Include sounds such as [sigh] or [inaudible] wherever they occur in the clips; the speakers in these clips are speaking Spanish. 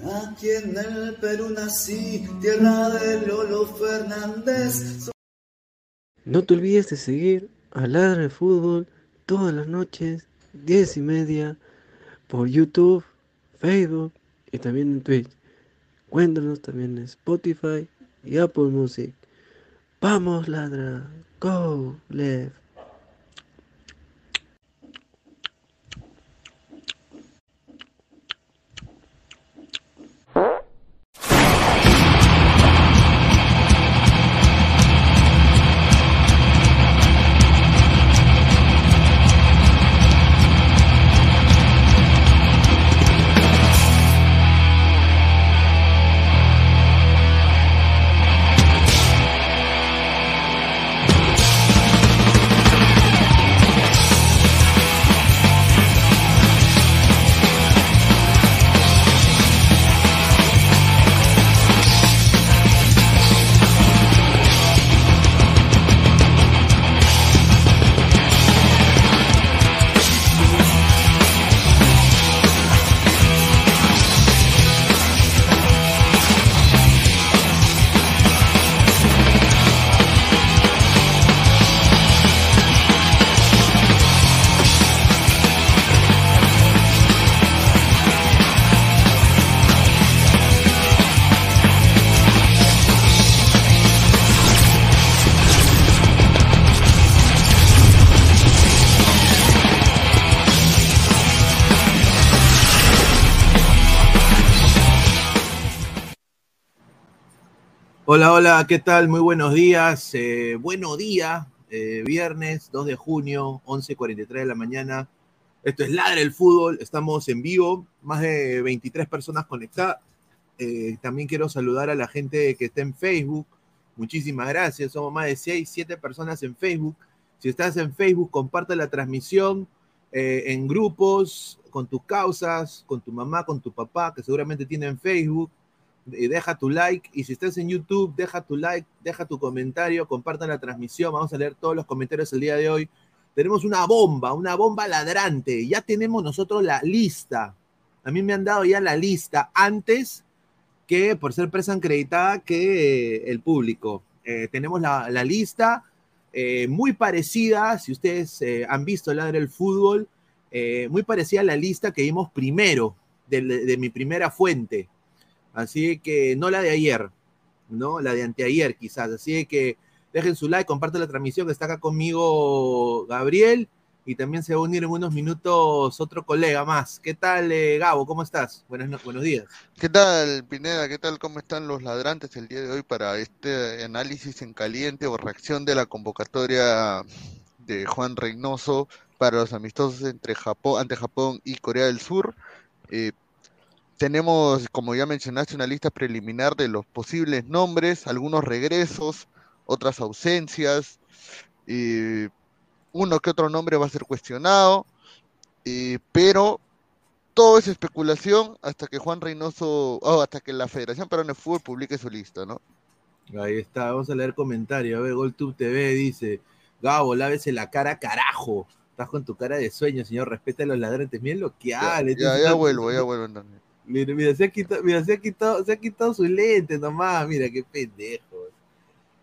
Aquí en el Perú nací, tierra de Lolo Fernández. No te olvides de seguir a Ladra de Fútbol todas las noches, 10 y media, por YouTube, Facebook y también en Twitch. Cuéntanos también en Spotify y Apple Music. Vamos, ladra. Go, left. ¿Qué tal? Muy buenos días. Eh, buenos días, eh, viernes 2 de junio, 11.43 de la mañana. Esto es Ladre el Fútbol, estamos en vivo, más de 23 personas conectadas. Eh, también quiero saludar a la gente que está en Facebook. Muchísimas gracias, somos más de 6, 7 personas en Facebook. Si estás en Facebook, comparte la transmisión en grupos, con tus causas, con tu mamá, con tu papá, que seguramente tienen Facebook deja tu like y si estás en YouTube, deja tu like, deja tu comentario, compartan la transmisión, vamos a leer todos los comentarios el día de hoy. Tenemos una bomba, una bomba ladrante, ya tenemos nosotros la lista. A mí me han dado ya la lista antes que por ser presa acreditada que eh, el público. Eh, tenemos la, lista eh, muy parecida, si ustedes han visto Ladre el Fútbol, muy parecida a la lista que vimos primero, de mi primera fuente. Así que no la de ayer, ¿no? La de anteayer quizás. Así que dejen su like, compartan la transmisión que está acá conmigo Gabriel y también se va a unir en unos minutos otro colega más. ¿Qué tal, eh, Gabo? ¿Cómo estás? Buenos, buenos días. ¿Qué tal, Pineda? ¿Qué tal? ¿Cómo están los ladrantes el día de hoy para este análisis en caliente o reacción de la convocatoria de Juan Reynoso para los amistosos entre Japón, ante Japón y Corea del Sur? Eh, tenemos, como ya mencionaste, una lista preliminar de los posibles nombres, algunos regresos, otras ausencias, uno que otro nombre va a ser cuestionado, pero todo es especulación hasta que Juan Reynoso, oh, hasta que la Federación Peruana de Fútbol publique su lista, ¿no? Ahí está, vamos a leer comentarios. A ver, GolTube TV dice, Gabo, lávese la cara, carajo. Estás con tu cara de sueño, señor, respeta a los ladrantes. Miren lo que Ya, ya, ya vuelvo, ya vuelvo. Mira, mira, se ha quitado, mira, se ha se ha su lente nomás, mira, qué pendejo.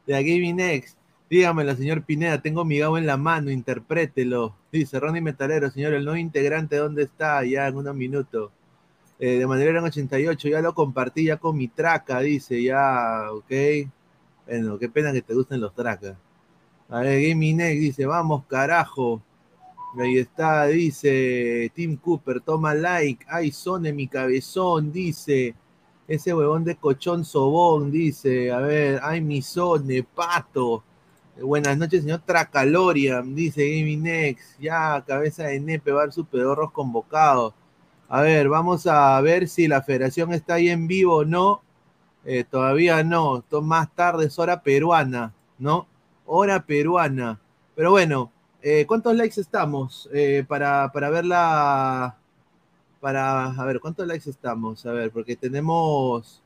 De Gaming Next, dígamelo, señor Pineda, tengo mi Gabo en la mano, interprételo. Dice Ronnie Metalero, señor, el nuevo integrante, ¿dónde está? Ya en unos minutos. Eh, de manera en 88, ya lo compartí ya con mi traca, dice, ya, ok. Bueno, qué pena que te gusten los tracas. A ver, Gaming Next dice, vamos, carajo. Ahí está, dice Tim Cooper, toma like. Ay, Sone, mi cabezón, dice. Ese huevón de cochón sobón, dice. A ver, ay, mi Sone, pato. Buenas noches, señor Tracalorian, dice Gaming Next. Ya, cabeza de nepe, su pedorros convocados. A ver, vamos a ver si la federación está ahí en vivo o no. Eh, todavía no, más tarde es hora peruana, ¿no? Hora peruana. Pero bueno, eh, ¿Cuántos likes estamos? Eh, para, para verla. Para. A ver, ¿cuántos likes estamos? A ver, porque tenemos.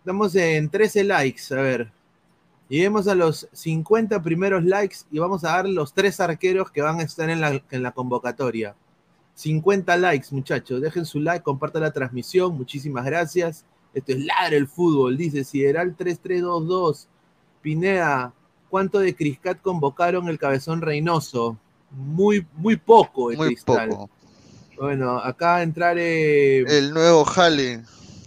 Estamos en 13 likes. A ver. Lleguemos a los 50 primeros likes y vamos a dar los tres arqueros que van a estar en la, en la convocatoria. 50 likes, muchachos. Dejen su like, compartan la transmisión. Muchísimas gracias. Esto es Ladre el Fútbol. Dice Sideral 3322. Pineda, ¿cuánto de Criscat convocaron el cabezón Reynoso? Muy, muy poco. Muy Cristal. poco. Bueno, acá entrar. Eh, El nuevo Jale.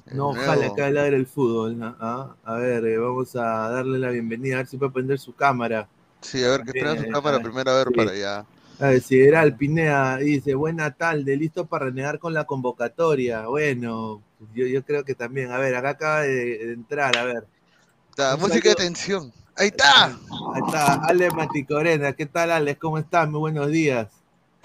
El no, ojalá acá ladra el fútbol. ¿no? Ah, A ver, eh, vamos a darle la bienvenida, a ver si puede prender su cámara. Sí, a ver, que espera su Eh, cámara primero a ver sí. para allá. A ver, Sideral Pineda dice, buena tarde, listo para renegar con la convocatoria. Bueno, yo, yo creo que también. A ver, acá acaba de, de entrar, a ver. Un música de tensión. Ahí está. Ahí está, Ale Maticorena. ¿Qué tal, Alex? ¿Cómo estás? Muy buenos días.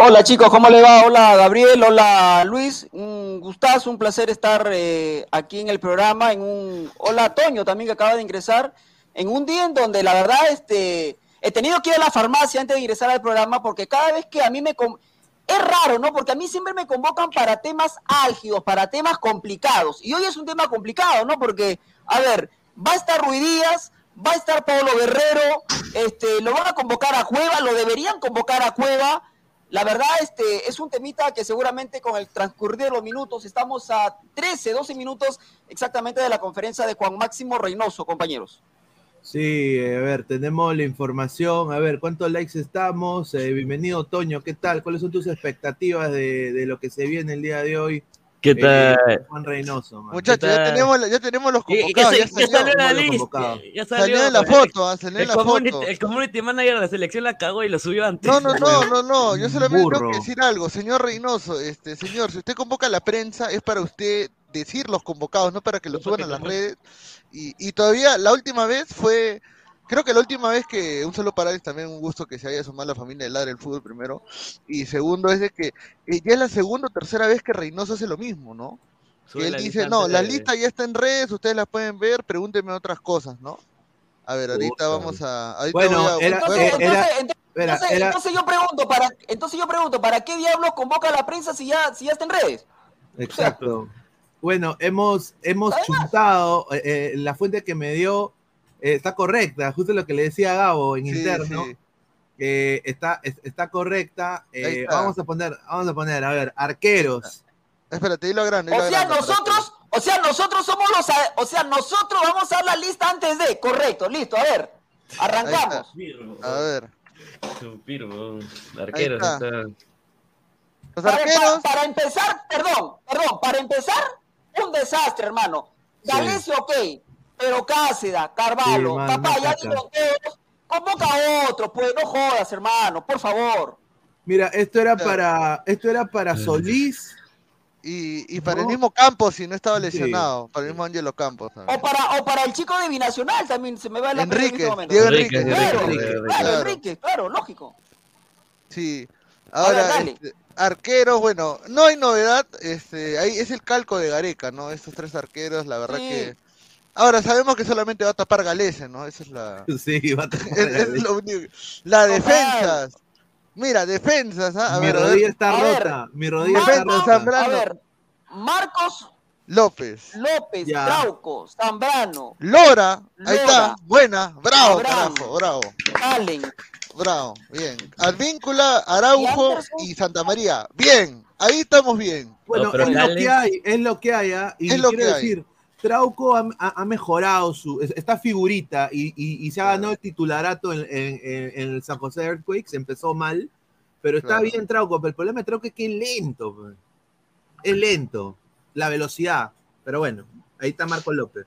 Hola chicos, ¿cómo le va? Hola Gabriel, hola Luis, un gustazo, un placer estar eh, aquí en el programa, en un hola Toño también que acaba de ingresar, en un día en donde la verdad este he tenido que ir a la farmacia antes de ingresar al programa porque cada vez que a mí me con- es raro, ¿no? Porque a mí siempre me convocan para temas álgidos, para temas complicados y hoy es un tema complicado, ¿no? Porque a ver, va a estar Rui Díaz, va a estar Pablo Guerrero, este, lo van a convocar a Cueva, lo deberían convocar a Cueva. La verdad, este, es un temita que seguramente con el transcurrir de los minutos, estamos a 13, 12 minutos exactamente de la conferencia de Juan Máximo Reynoso, compañeros. Sí, a ver, tenemos la información. A ver, ¿cuántos likes estamos? Eh, bienvenido, Toño. ¿Qué tal? ¿Cuáles son tus expectativas de, de lo que se viene el día de hoy? ¿Qué Eh, tal? Juan Reynoso. man. Muchachos, ya tenemos, la- ya tenemos los convocados. Ya ya salió, la lista. Ya Salió salió. en la foto, ah, salió El la community, foto. el community manager de la selección la cagó y lo subió antes. No, no, no, [laughs] no, no. Yo solamente tengo Burro. que decir algo, señor Reynoso, este, señor, si usted convoca a la prensa es para usted decir los convocados, no para que lo suban a las redes. Y, y todavía la última vez fue, creo que la última vez que un solo para Alex, también un gusto que se haya sumado la familia de Ladre el fútbol primero. Y segundo es de que eh, ya es la segunda o tercera vez que Reynoso hace lo mismo, ¿no? Que él dice, no, la de- lista ya está en redes, ustedes la pueden ver, pregúntenme otras cosas, ¿no? A ver, ahorita Puta. vamos a... ahorita Bueno, a- era- Entonces, era- entonces- entonces- Espera, entonces- era- entonces yo pregunto, para, entonces yo pregunto, ¿para qué diablos convoca a la prensa si ya, si ya está en redes? Exacto. Bueno, hemos, hemos chuntado, eh, eh, la fuente que me dio eh, está correcta, justo lo que le decía a Gabo en Sí, interno, sí. eh, está, es- está correcta. eh, está. Vamos a poner, vamos a poner, a ver, arqueros. Espérate, dilo a grande. O dilo sea, grande, nosotros, o sea, nosotros somos los, a- o sea, nosotros vamos a dar la lista antes de, correcto, listo, a ver, arrancamos. A ver, arqueros, está. está. los Para, arqueros, para- para empezar, perdón, perdón, para empezar, un desastre, hermano. Sí. Galicia, ok, pero Cáceda, Carvalho, Sí, papá, ya todos, convoca a otro, pues no jodas, hermano, por favor. Mira, esto era para, esto era para Solís. y, y para el mismo Campos, si no estaba Sí. lesionado, para el mismo Angelo Campos O para, o para el chico de Binacional también, se me va la Enrique, en este. Diego Enrique, Enrique. Claro, Enrique, claro, Enrique. Claro. Enrique, claro, lógico. Sí. Ahora, este, arqueros, bueno, no hay novedad, este, ahí es el calco de Gareca, ¿no? Estos tres arqueros, la verdad Sí. que... Ahora, sabemos que solamente va a tapar Galese, ¿no? Esa es la... [laughs] Sí, va a tocar [laughs] es, es lo único. La defensas. Mira, defensas, ¿ah? A Mi ver, a ver, rodilla está A ver, rota. Mi rodilla está rota. Zambrano. a ver, Marcos López. López, Ya. Trauco, Zambrano, Lora, ahí está, buena, bravo, Abraham. carajo, bravo, Allen, bravo, bien. Advíncula, Araujo Y y Santa María, bien, ahí estamos bien. Bueno, No, pero es lo que hay, es lo que hay, ¿ah? Y Es lo quiero que hay. decir, Trauco ha, mejorado su, es- esta figurita y, y- y se ha Claro. ganado el titularato en, en- en- en el San José Earthquakes, empezó mal, pero está Claro. bien Trauco, pero el problema de Trauco es que es lento, es lento, la velocidad, pero bueno, ahí está Marco López.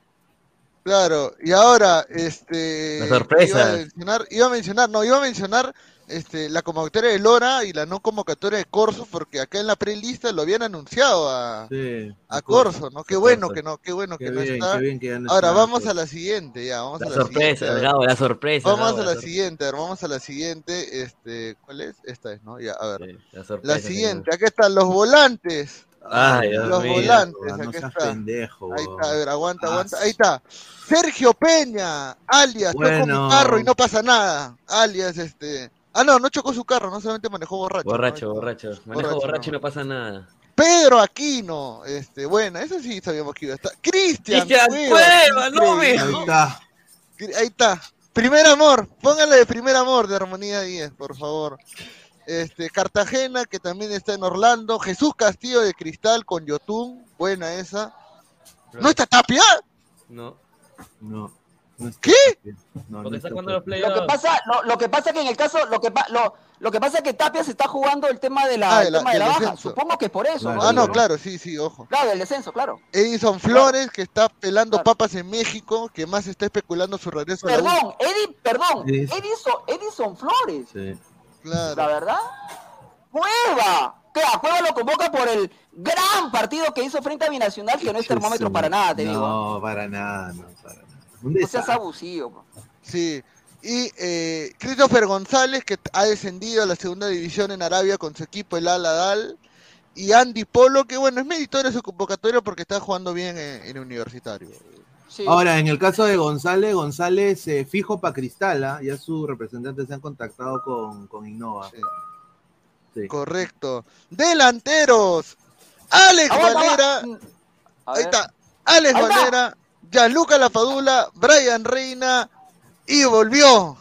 Claro, y ahora, este. La sorpresa. Iba a mencionar, iba a mencionar, no, iba a mencionar este, la convocatoria de Lora y la no convocatoria de Corso, porque acá en la prelista lo habían anunciado a, Sí, a Corso, ¿no? Qué bueno que no, qué bueno Qué que no bien, está. qué bien que no Ahora está, vamos pues. a la siguiente, ya, vamos La a la sorpresa, siguiente. Gabo, la sorpresa. Vamos Gabo, a la sor- siguiente, a ver, vamos a la siguiente, este, ¿cuál es? Esta es, ¿no? Ya, a ver. Sí, la sorpresa, La siguiente, acá están los volantes. Ay, Dios Los mío. volantes, no acá seas está. pendejo. Ahí está, a ver, aguanta, aguanta. Ahí está. Sergio Peña, alias, Bueno. mi carro y no pasa nada. Alias, este. Ah, no, no chocó su carro, no solamente manejó borracho. Borracho, borracho. Manejo Borracho, borracho y no. pasa nada. Pedro Aquino, este, buena, eso sí sabíamos que iba a estar. Cristian Cristian Cueva, no me. Ahí está. Ahí está. Primer amor, póngale de primer amor de Armonía 10, por favor. Este, Cartagena, que también está en Orlando. Jesús Castillo de Cristal con Yotun. Buena esa. ¿No está Tapia? No. No. No ¿Qué? bien. No, Porque no está está jugando los bien. Lo que pasa, lo, lo que pasa que en el caso, lo que, pa- lo, lo que pasa es que Tapia se está jugando el tema de la, Ah, de el la- tema de del la baja. descenso. Supongo que es por eso. Claro. Ah, no, claro, sí, sí, ojo. Claro, del descenso, claro. Edison Flores, que está pelando Claro. papas en México, que más está especulando su regreso a la U. Perdón, perdón. Edison, Edison Flores. Sí. La Claro. verdad. Cueva. ¿Qué? A Cueva lo convoca por el gran partido que hizo frente a Binacional, que no es termómetro para nada, te digo. No, para nada, no, para nada. No seas abusivo. Sí. Y eh, Christopher González, que ha descendido a la segunda división en Arabia con su equipo, el Al Adal. Y Andy Polo, que bueno, es meritorio su convocatoria porque está jugando bien en, en universitario. Sí. Ahora, en el caso de González, González eh, fijo para Cristal, ¿ah? ya sus representantes se han contactado con, con Innova. Sí. Sí. Correcto. Delanteros. Alex Valera. Ahí está. Alex. Valera. Gianluca Lafadula. Brian Reina. Y volvió.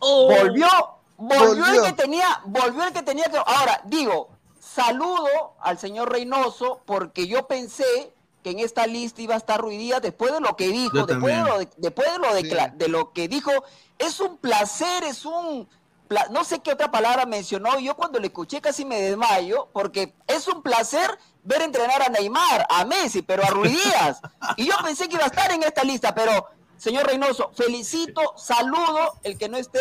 Volvió, volvió, Volvió. el que tenía, volvió el que tenía que. Ahora, digo, saludo al señor Reynoso, porque yo pensé que en esta lista iba a estar Ruidía después de lo que dijo, después de, lo de, después de lo de, Sí. de lo que dijo, es un placer, es un pla- no sé qué otra palabra mencionó, yo cuando le escuché casi me desmayo, porque es un placer ver entrenar a Neymar, a Messi, pero a Ruidías. [laughs] y yo pensé que iba a estar en esta lista, pero señor Reynoso, felicito, saludo el que no esté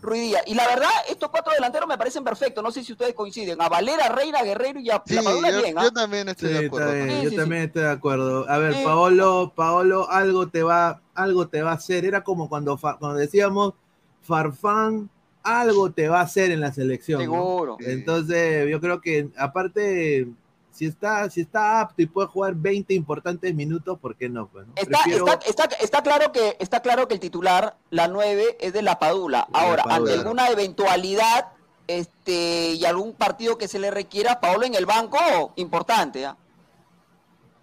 Ruidía. Y la verdad, estos cuatro delanteros me parecen perfectos, no sé si ustedes coinciden, a Valera, Reina, Guerrero y a Sí, Padula yo, bien, ¿ah? yo también estoy Sí, de acuerdo. bien, Sí, yo sí, también estoy de acuerdo. A ver, Sí. Paolo, Paolo, algo te va, algo te va a hacer. Era como cuando, cuando decíamos Farfán, algo te va a hacer en la selección. Seguro. Entonces, yo creo que aparte, si está, si está apto y puede jugar 20 importantes minutos, ¿por qué no? Pues, no? Está, Prefiero- está, está, está claro que, está claro que el titular, la 9, es de la Padula. De la Ahora, Padula. ante alguna eventualidad este, y algún partido que se le requiera, Paolo en el banco, importante. ¿ah?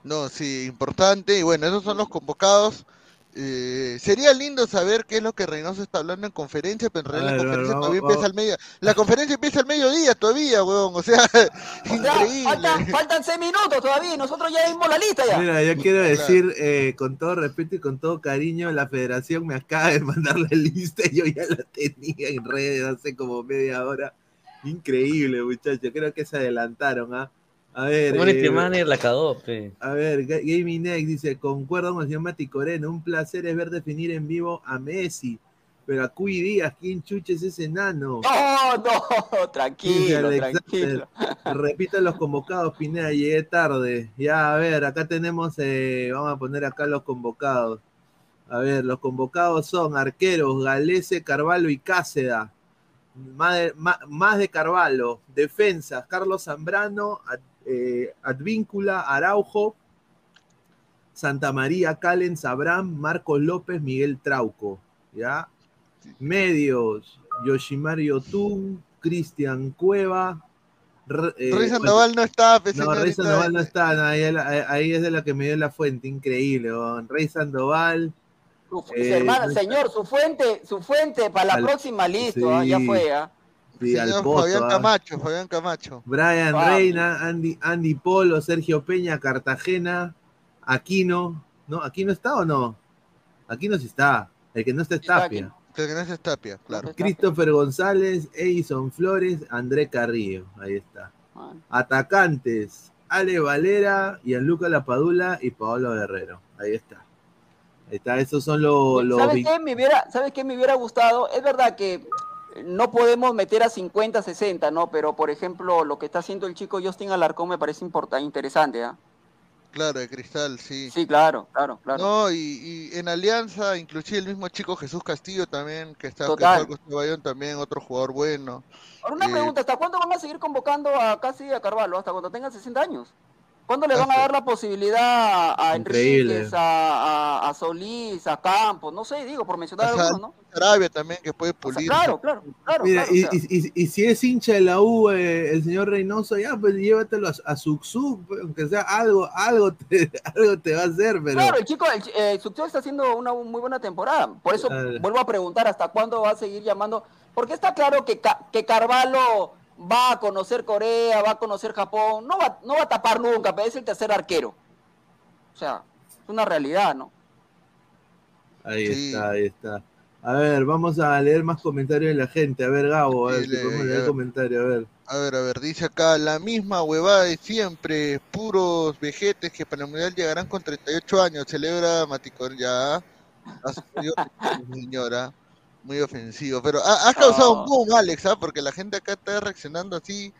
No, sí, importante. Y bueno, esos son los convocados. Eh, sería lindo saber qué es lo que Reynoso está hablando en conferencia, pero en realidad la ver, conferencia vamos- todavía vamos- empieza al medio. La conferencia empieza al mediodía todavía, weón. O sea, [laughs] O sea, [laughs] increíble. faltan, faltan seis minutos todavía nosotros ya vimos la lista ya. Mira, yo quiero Claro. decir, eh, con todo respeto y con todo cariño, la federación me acaba de mandar la lista y yo ya la tenía en redes hace como media hora. Increíble, muchachos. Creo que se adelantaron, ¿ah? A ver, Community eh, Manager la cagó, pe. a ver, Ga- Gaming Next dice, concuerdo con el señor Mati Coreno, un placer es ver definir en vivo a Messi, pero a Cui Díaz, ¿quién chucha es ese enano? No, no, [laughs] tranquilo, tranquilo. Repito los convocados, Pineda, llegué tarde. Ya, a ver, acá tenemos, eh, vamos a poner acá los convocados. A ver, los convocados son arqueros, Galese, Carvalho y Cáceda. Más de, más de Carvalho. Defensas, Carlos Zambrano, eh, Advíncula, Araujo, Santa María, Callens, Abraham, Marcos López, Miguel Trauco. ¿Ya? Medios, Yoshimar Yotun, Cristian Cueva. Eh, Rey Sandoval no está, no, Rey. Sandoval no está, no, ahí, ahí es de la que me dio la fuente, increíble. Rey Sandoval, Su- Eh, hermano, no- señor, su fuente, su fuente para la Al- próxima, listo, ah, ya fue. ah. Fabián ah. Camacho, Fabián Camacho. Brian Vamos. Reina, Andy, Andy Polo, Sergio Peña, Cartagena, Aquino. ¿No? ¿Aquino está o no? Aquino sí está. El que no está es Está Tapia. El que no es Tapia, claro. Está. Christopher González, Edison Flores, André Carrillo. Ahí está. Ah. Atacantes, Ale Valera, Gianluca Lapadula y Paolo Guerrero. Ahí está. Ahí está, esos son los... los ¿Sabes qué? Me hubiera, ¿Sabes qué me hubiera gustado? Es verdad que no podemos meter a 50, 60, ¿no? Pero, por ejemplo, lo que está haciendo el chico Justin Alarcón me parece importante, interesante, ¿ah? Claro, de cristal, sí. Sí, claro, claro, claro. No, y, y en Alianza, inclusive el mismo chico Jesús Castillo también, que está, que Total. está con Cebayón también, otro jugador bueno. Ahora una eh, pregunta, ¿hasta cuándo van a seguir convocando a casi a Carvalho? ¿Hasta cuando tengan 60 años? ¿Cuándo le van a dar la posibilidad a Increíble. Enríquez, a, a, a Solís, a Campos? No sé, digo, por mencionar O sea, algunos, ¿no? Arabia también, que puede O sea, pulir. claro, claro, claro. Mira, claro, y, o sea. y- y- y si es hincha de la U, eh, el señor Reynoso, ya, pues llévatelo a, a Suxu, pues, aunque sea algo, algo te, [laughs] algo te va a hacer, pero... Claro, el chico, el, eh, está haciendo una muy buena temporada. Por eso Claro. vuelvo a preguntar hasta cuándo va a seguir llamando. Porque está claro que, Ca- que Carvalho va a conocer Corea, va a conocer Japón, no va, no va a tapar nunca, pero es el tercer arquero. O sea, es una realidad, ¿no? Ahí Sí. está, ahí está. A ver, vamos a leer más comentarios de la gente. A ver, Gabo, a ver Sí, si le- podemos a leer ver. comentarios, a ver. A ver, a ver, dice acá, la misma huevada de siempre, puros vejetes que para el mundial llegarán con 38 años, celebra Maticor ya. [laughs] Señora, muy ofensivo, pero ha, ha causado un boom, Alex, ¿ah? porque la gente acá está reaccionando así,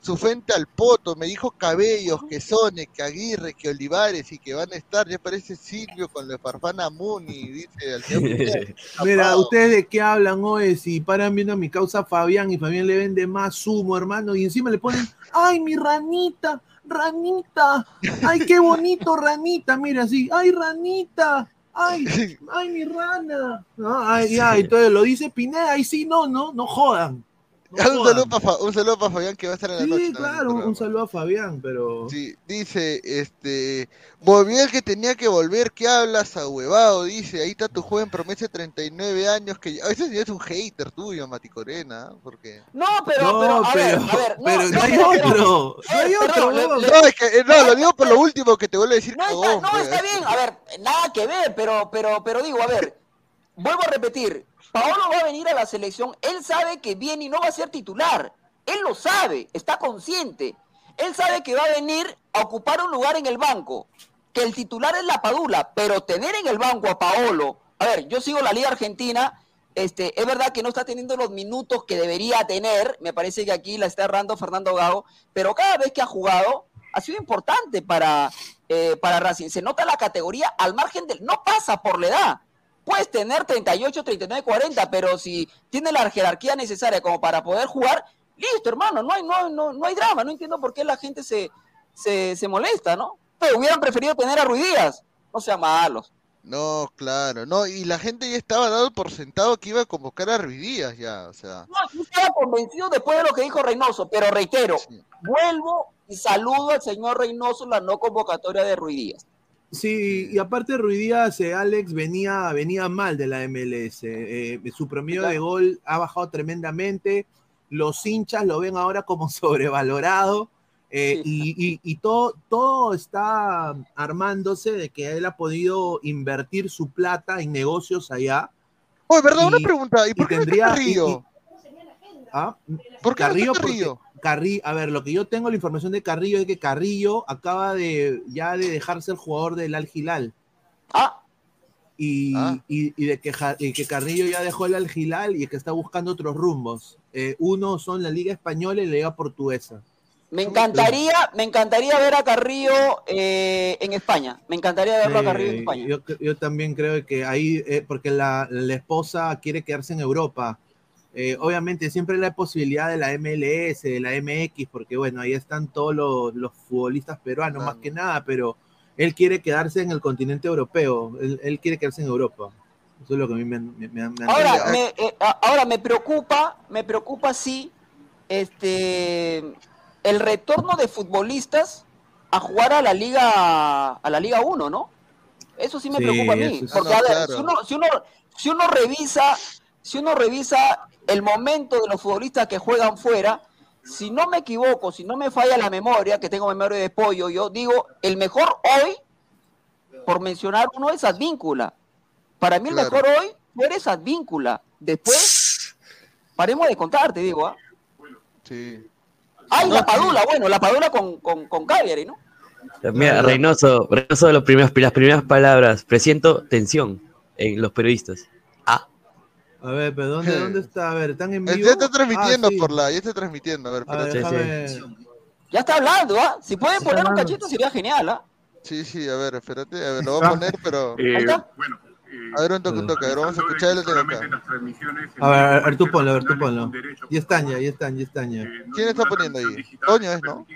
su frente al poto, me dijo Cabellos, que Sone, que Aguirre, que Olivares y que van a estar, ya parece Silvio con la farfana Muni, dice al señor [laughs] Mira. ¿ustedes de qué hablan hoy? Si paran viendo a mi causa Fabián y Fabián le vende más humo, hermano, y encima le ponen, ¡ay, mi ranita! ¡Ranita! ¡Ay, qué bonito, ranita! Mira así, ¡ay, ranita! ¡Ay, [laughs] ay, mi rana! ¿No? Ay, ya, entonces lo dice Pineda, ahí sí, no, no, no jodan. No un, saludo para, un saludo para Fabián que va a estar en la noche. Sí, en el claro, un, saludo a Fabián, pero... Sí, dice, este, volvió el que tenía que volver, ¿qué hablas a huevado? Dice, ahí está tu joven promesa de 39 años, que a veces es un hater tuyo, Mati Corena, porque... No, pero, No, pero, a pero, ver, a [laughs] ver, no, pero no, no hay otro, no hay Perdón, otro, No, es que, eh, no, lo digo por lo último que te vuelvo a decir No está, cagón, no, pues. está bien. A ver, nada que ver, pero, pero, pero digo, a ver, vuelvo a repetir. Paolo va a venir a la selección. Él sabe que viene y no va a ser titular. Él lo sabe, está consciente. Él sabe que va a venir a ocupar un lugar en el banco. Que el titular es la Padula, pero tener en el banco a Paolo. A ver, yo sigo la Liga Argentina. Este, es verdad que no está teniendo los minutos que debería tener. Me parece que aquí la está errando Fernando Gago. Pero cada vez que ha jugado, ha sido importante para, eh, para Racing. Se nota la categoría al margen del. No pasa por la edad. Puedes tener 38, 39, 40, pero si tiene la jerarquía necesaria como para poder jugar, listo, hermano, no hay, no, no, no hay drama. No entiendo por qué la gente se, se, se molesta, ¿no? Pero hubieran preferido tener a Ruiz Díaz. No sean malos. No, claro, no, y la gente ya estaba dado por sentado que iba a convocar a Ruiz Díaz ya, o sea, No, yo estaba convencido después de lo que dijo Reynoso, pero reitero, Sí. vuelvo y saludo al señor Reynoso la no convocatoria de Ruiz Díaz. Sí, y aparte Ruiz Díaz, eh, Alex, venía, venía mal de la MLS. eh, su promedio de gol ha bajado tremendamente. Los hinchas lo ven ahora como [laughs] sobrevalorado. eh, Sí. y, y- y todo, todo está armándose de que él ha podido invertir su plata en negocios allá. Oye, verdad, una pregunta, ¿y por y qué no tendría- está Carrillo? ¿Ah? ¿Por qué Carrillo, no está porque- Carrillo? Carrillo, a ver, lo que yo tengo la información de Carrillo es que Carrillo acaba de ya de dejarse el jugador del Al Hilal. Ah, y, Ah. y- y de que, y que Carrillo ya dejó el Al Hilal y que está buscando otros rumbos. Eh, uno son la Liga Española y la Liga Portuguesa. me encantaría, me encantaría ver a Carrillo eh, en España. Me encantaría verlo a Carrillo en España. yo, yo también creo que ahí, eh, porque la, la esposa quiere quedarse en Europa. Eh, obviamente siempre hay la posibilidad de la MLS, de la MX, porque bueno, ahí están todos los, los futbolistas peruanos Claro. más que nada, pero él quiere quedarse en el continente europeo, él, él quiere quedarse en Europa. Eso es lo que a mí me, me, me- Ahora, eh, ahora me preocupa, me preocupa sí, este, el retorno de futbolistas a jugar a la liga, a la liga 1, ¿no? Eso sí me Sí, preocupa a mí, porque a ver, claro. si uno, si uno, si uno revisa, si uno revisa el momento de los futbolistas que juegan fuera, si no me equivoco, si no me falla la memoria, que tengo memoria de pollo, yo digo, el mejor hoy, por mencionar uno, es Advíncula. Para mí el Claro. mejor hoy, tú eres Advíncula. Después, paremos de contar, te digo, ¿ah? Sí. Ay, No, la sí. Padula, bueno, la Padula con, con, con Cagliari, ¿no? Mira. Reynoso, Reynoso, los primeros, las primeras palabras. Presiento tensión en los periodistas. Ah, A ver, pero ¿dónde, [laughs] dónde está? A ver, ¿están en Eh, vivo? Ya está transmitiendo Ah, sí. por la, ya está transmitiendo, a ver, A ver, Ya está hablando, ¿ah? Si pueden poner un cachito sería genial, ¿ah? Sí, sí, a ver, espérate, a ver, lo voy a poner, pero... [laughs] Ahí está. bueno, eh, A ver, un toque, un toque, a ver, vamos a escuchar el A ver, a ver, tú ponlo, a ver, tú ponlo. Ya están ya, ya están, ya están ya. Eh, ¿Quién está poniendo ahí? Toño es, ¿no?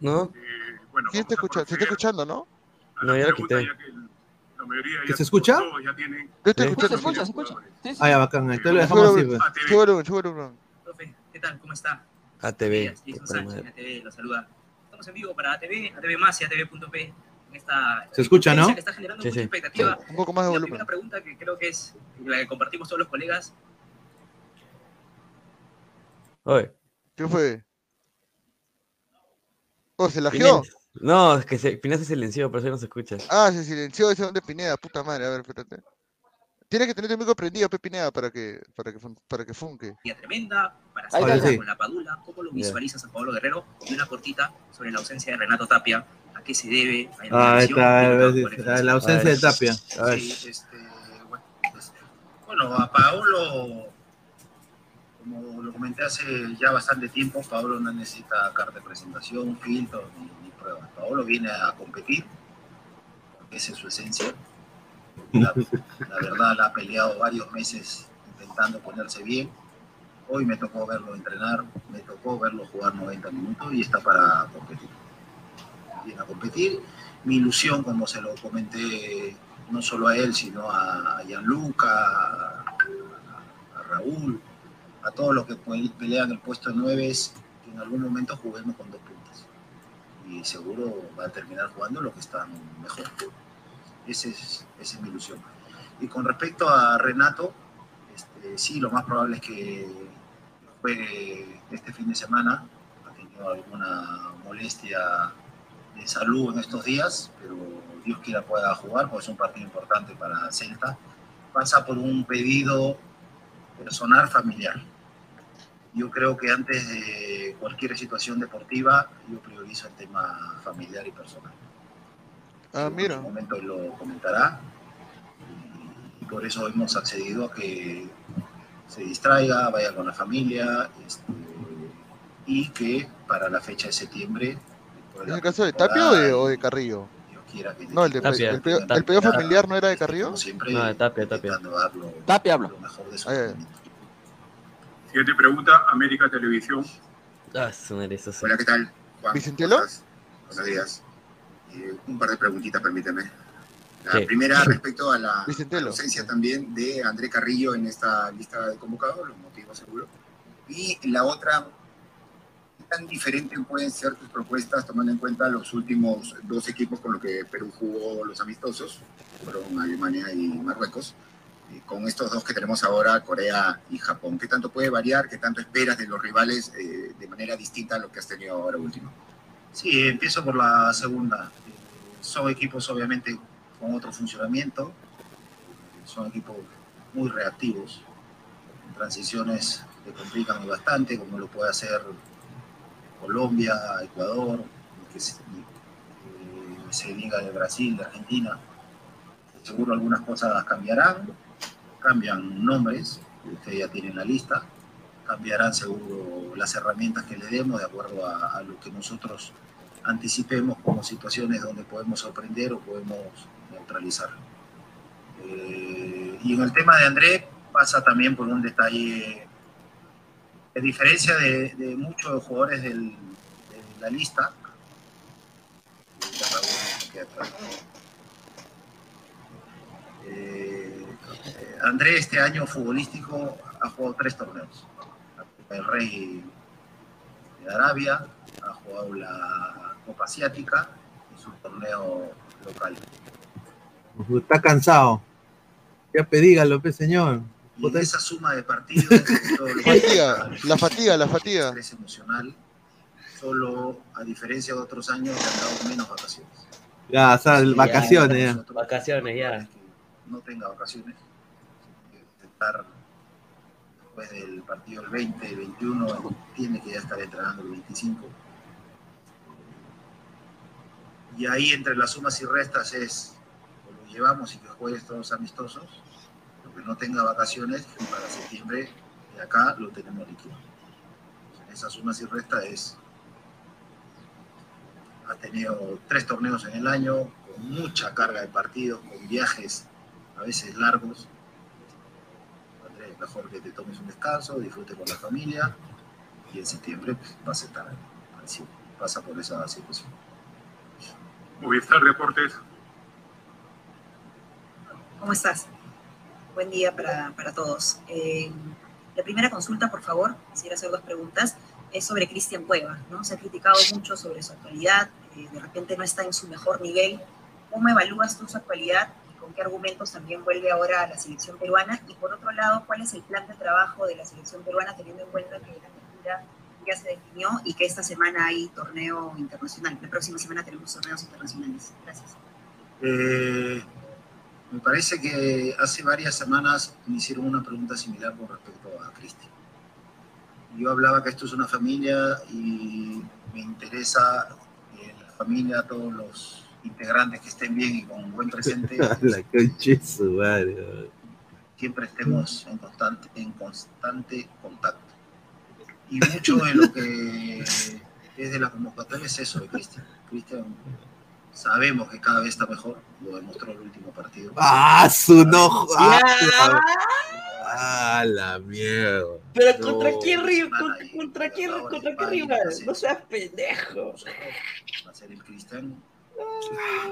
¿no? Eh, ¿Quién está escuchando? ¿Se está escuchando, no? No, ya lo quité. La mayoría ¿Que ya se escucha? ya tienen Yo. Se escucha, se escucha. Sí, sí. Ah, ya, bacán, esto lo dejamos así. pues. ATV. Sube volumen, sube volumen. Profe, ¿qué tal? ¿Cómo está? ATV. Jason Sánchez. ATV, lo saluda. Estamos en vivo para ATV, ATV más y ATV.p. Esta Se escucha, ¿no? que está generando Sí, mucha sí. expectativa. Un poco más de La volumen. primera pregunta que creo que es la que compartimos todos los colegas. Oye, ¿Qué fue? Oh, se lajeó. No, es que se, Pineda se silenció, por eso no se escucha. Ah, se silenció ese de Pineda, puta madre, a ver, espérate. Tienes que tener tu micro prendido, Pe Pineda, para que, para que, para que funque. tremenda para Ahí hacer está. con la Padula. ¿Cómo lo visualizas a Pablo Guerrero? Y una cortita sobre la ausencia de Renato Tapia. ¿A qué se debe? ¿Hay alguna Ah, está, ¿Qué a la ausencia de Tapia. A ver. Sí, este, bueno, pues, bueno, a Paolo, como lo comenté hace ya bastante tiempo, Paolo no necesita carta de presentación, filtro ni, ni pruebas. Paolo viene a competir, porque esa es su esencia. La, la verdad, la ha peleado varios meses intentando ponerse bien. Hoy me tocó verlo entrenar, me tocó verlo jugar 90 minutos y está para competir. Viene a competir mi ilusión, como se lo comenté no solo a él, sino a Gianluca, a, a Raúl, a todos los que pe- pelean el puesto 9, es que en algún momento juguemos con dos puntas. Y seguro va a terminar jugando los que están mejor. Ese es, esa es mi ilusión. Y con respecto a Renato, este, sí, lo más probable es que juegue este fin de semana. Ha tenido alguna molestia de salud en estos días, pero Dios quiera pueda jugar, porque es un partido importante para Celta. Pasa por un pedido personal familiar. Yo creo que antes de cualquier situación deportiva, yo priorizo el tema familiar y personal. Ah, En mira. algún momento lo comentará y por eso hemos accedido a que se distraiga, vaya con la familia este, y que para la fecha de septiembre ¿En la el caso de Tapia o de, o de Carrillo? Quiera que No, el de Tapia, el, Tapia. el pedido familiar no era de Carrillo. siempre, No, de Tapia, Tapia. intentando dar lo, Tapia hablo. lo mejor de su. Siguiente pregunta, América Televisión. Ah. Hola, ¿qué tal? Juan, ¿Vicentielo? Buenos días. Eh, un par de preguntitas, permíteme. La Sí. primera [laughs] respecto a la Vicentelo. ausencia también de André Carrillo en esta lista de convocados, los motivos seguro. Y la otra, ¿qué tan diferentes pueden ser tus propuestas tomando en cuenta los últimos dos equipos con los que Perú jugó los amistosos, fueron Alemania y Marruecos, con estos dos que tenemos ahora, Corea y Japón? ¿Qué tanto puede variar? ¿Qué tanto esperas de los rivales eh, de manera distinta a lo que has tenido ahora último? Sí, empiezo por la segunda. Son equipos obviamente con otro funcionamiento, son equipos muy reactivos, transiciones que complican bastante, como lo puede hacer Colombia, Ecuador, que se, eh, se diga de Brasil, de Argentina. Seguro algunas cosas cambiarán, cambian nombres, ustedes ya tienen la lista, cambiarán seguro las herramientas que le demos de acuerdo a, a lo que nosotros anticipemos como situaciones donde podemos sorprender o podemos neutralizar. Eh, y en el tema de André pasa también por un detalle, de diferencia de, muchos jugadores de la lista. Eh, eh, André este año futbolístico ha jugado tres torneos. El Rey de Arabia, ha jugado la Copa Asiática y su torneo local. Está cansado. Ya pedígalo, pe señor. Y en esa suma de partidos, [laughs] que- Fatiga, la fatiga, la fatiga. estrés emocional, solo a diferencia de otros años le han dado menos vacaciones. Ya, o sea, Sí, vacaciones ya. Vacaciones, ya. No tenga vacaciones. Después del partido el 20, el 21, tiene que ya estar entrenando el 25. Y ahí entre las sumas y restas es, o lo llevamos y que juegues todos amistosos, lo que no tenga vacaciones, para septiembre, de acá lo tenemos líquido. Esas sumas y restas es, ha tenido tres torneos en el año, con mucha carga de partidos, con viajes a veces largos. Mejor que te tomes un descanso, disfrute con la familia y en septiembre pues, vas a estar así, pasa por esa situación. Movistar Deportes. ¿Cómo estás? Buen día para, para todos. Eh, la primera consulta, por favor, quisiera hacer dos preguntas, es sobre Cristian Cueva, ¿no? Se ha criticado mucho sobre su actualidad, eh, de repente no está en su mejor nivel. ¿Cómo evalúas tú su actualidad con qué argumentos también vuelve ahora a la selección peruana? Y por otro lado, ¿cuál es el plan de trabajo de la selección peruana teniendo en cuenta que la cultura ya se definió y que esta semana hay torneo internacional. La próxima semana tenemos torneos internacionales. Gracias. Eh, me parece que hace varias semanas me hicieron una pregunta similar con respecto a Cristian. Yo hablaba que esto es una familia y me interesa la familia, todos los integrantes que estén bien y con buen presente, [laughs] La concha de su madre. siempre estemos en constante, en constante contacto. Y mucho de lo que [laughs] es de la convocatoria es eso de Cristian. Cristian sabemos que cada vez está mejor, lo demostró el último partido. ¡Ah, su no! ¡Ah, ¡Ah, la mierda! Pero No. contra quién rival, contra, contra quién, contra qué rival, no seas pendejo. Va a ser el Cristian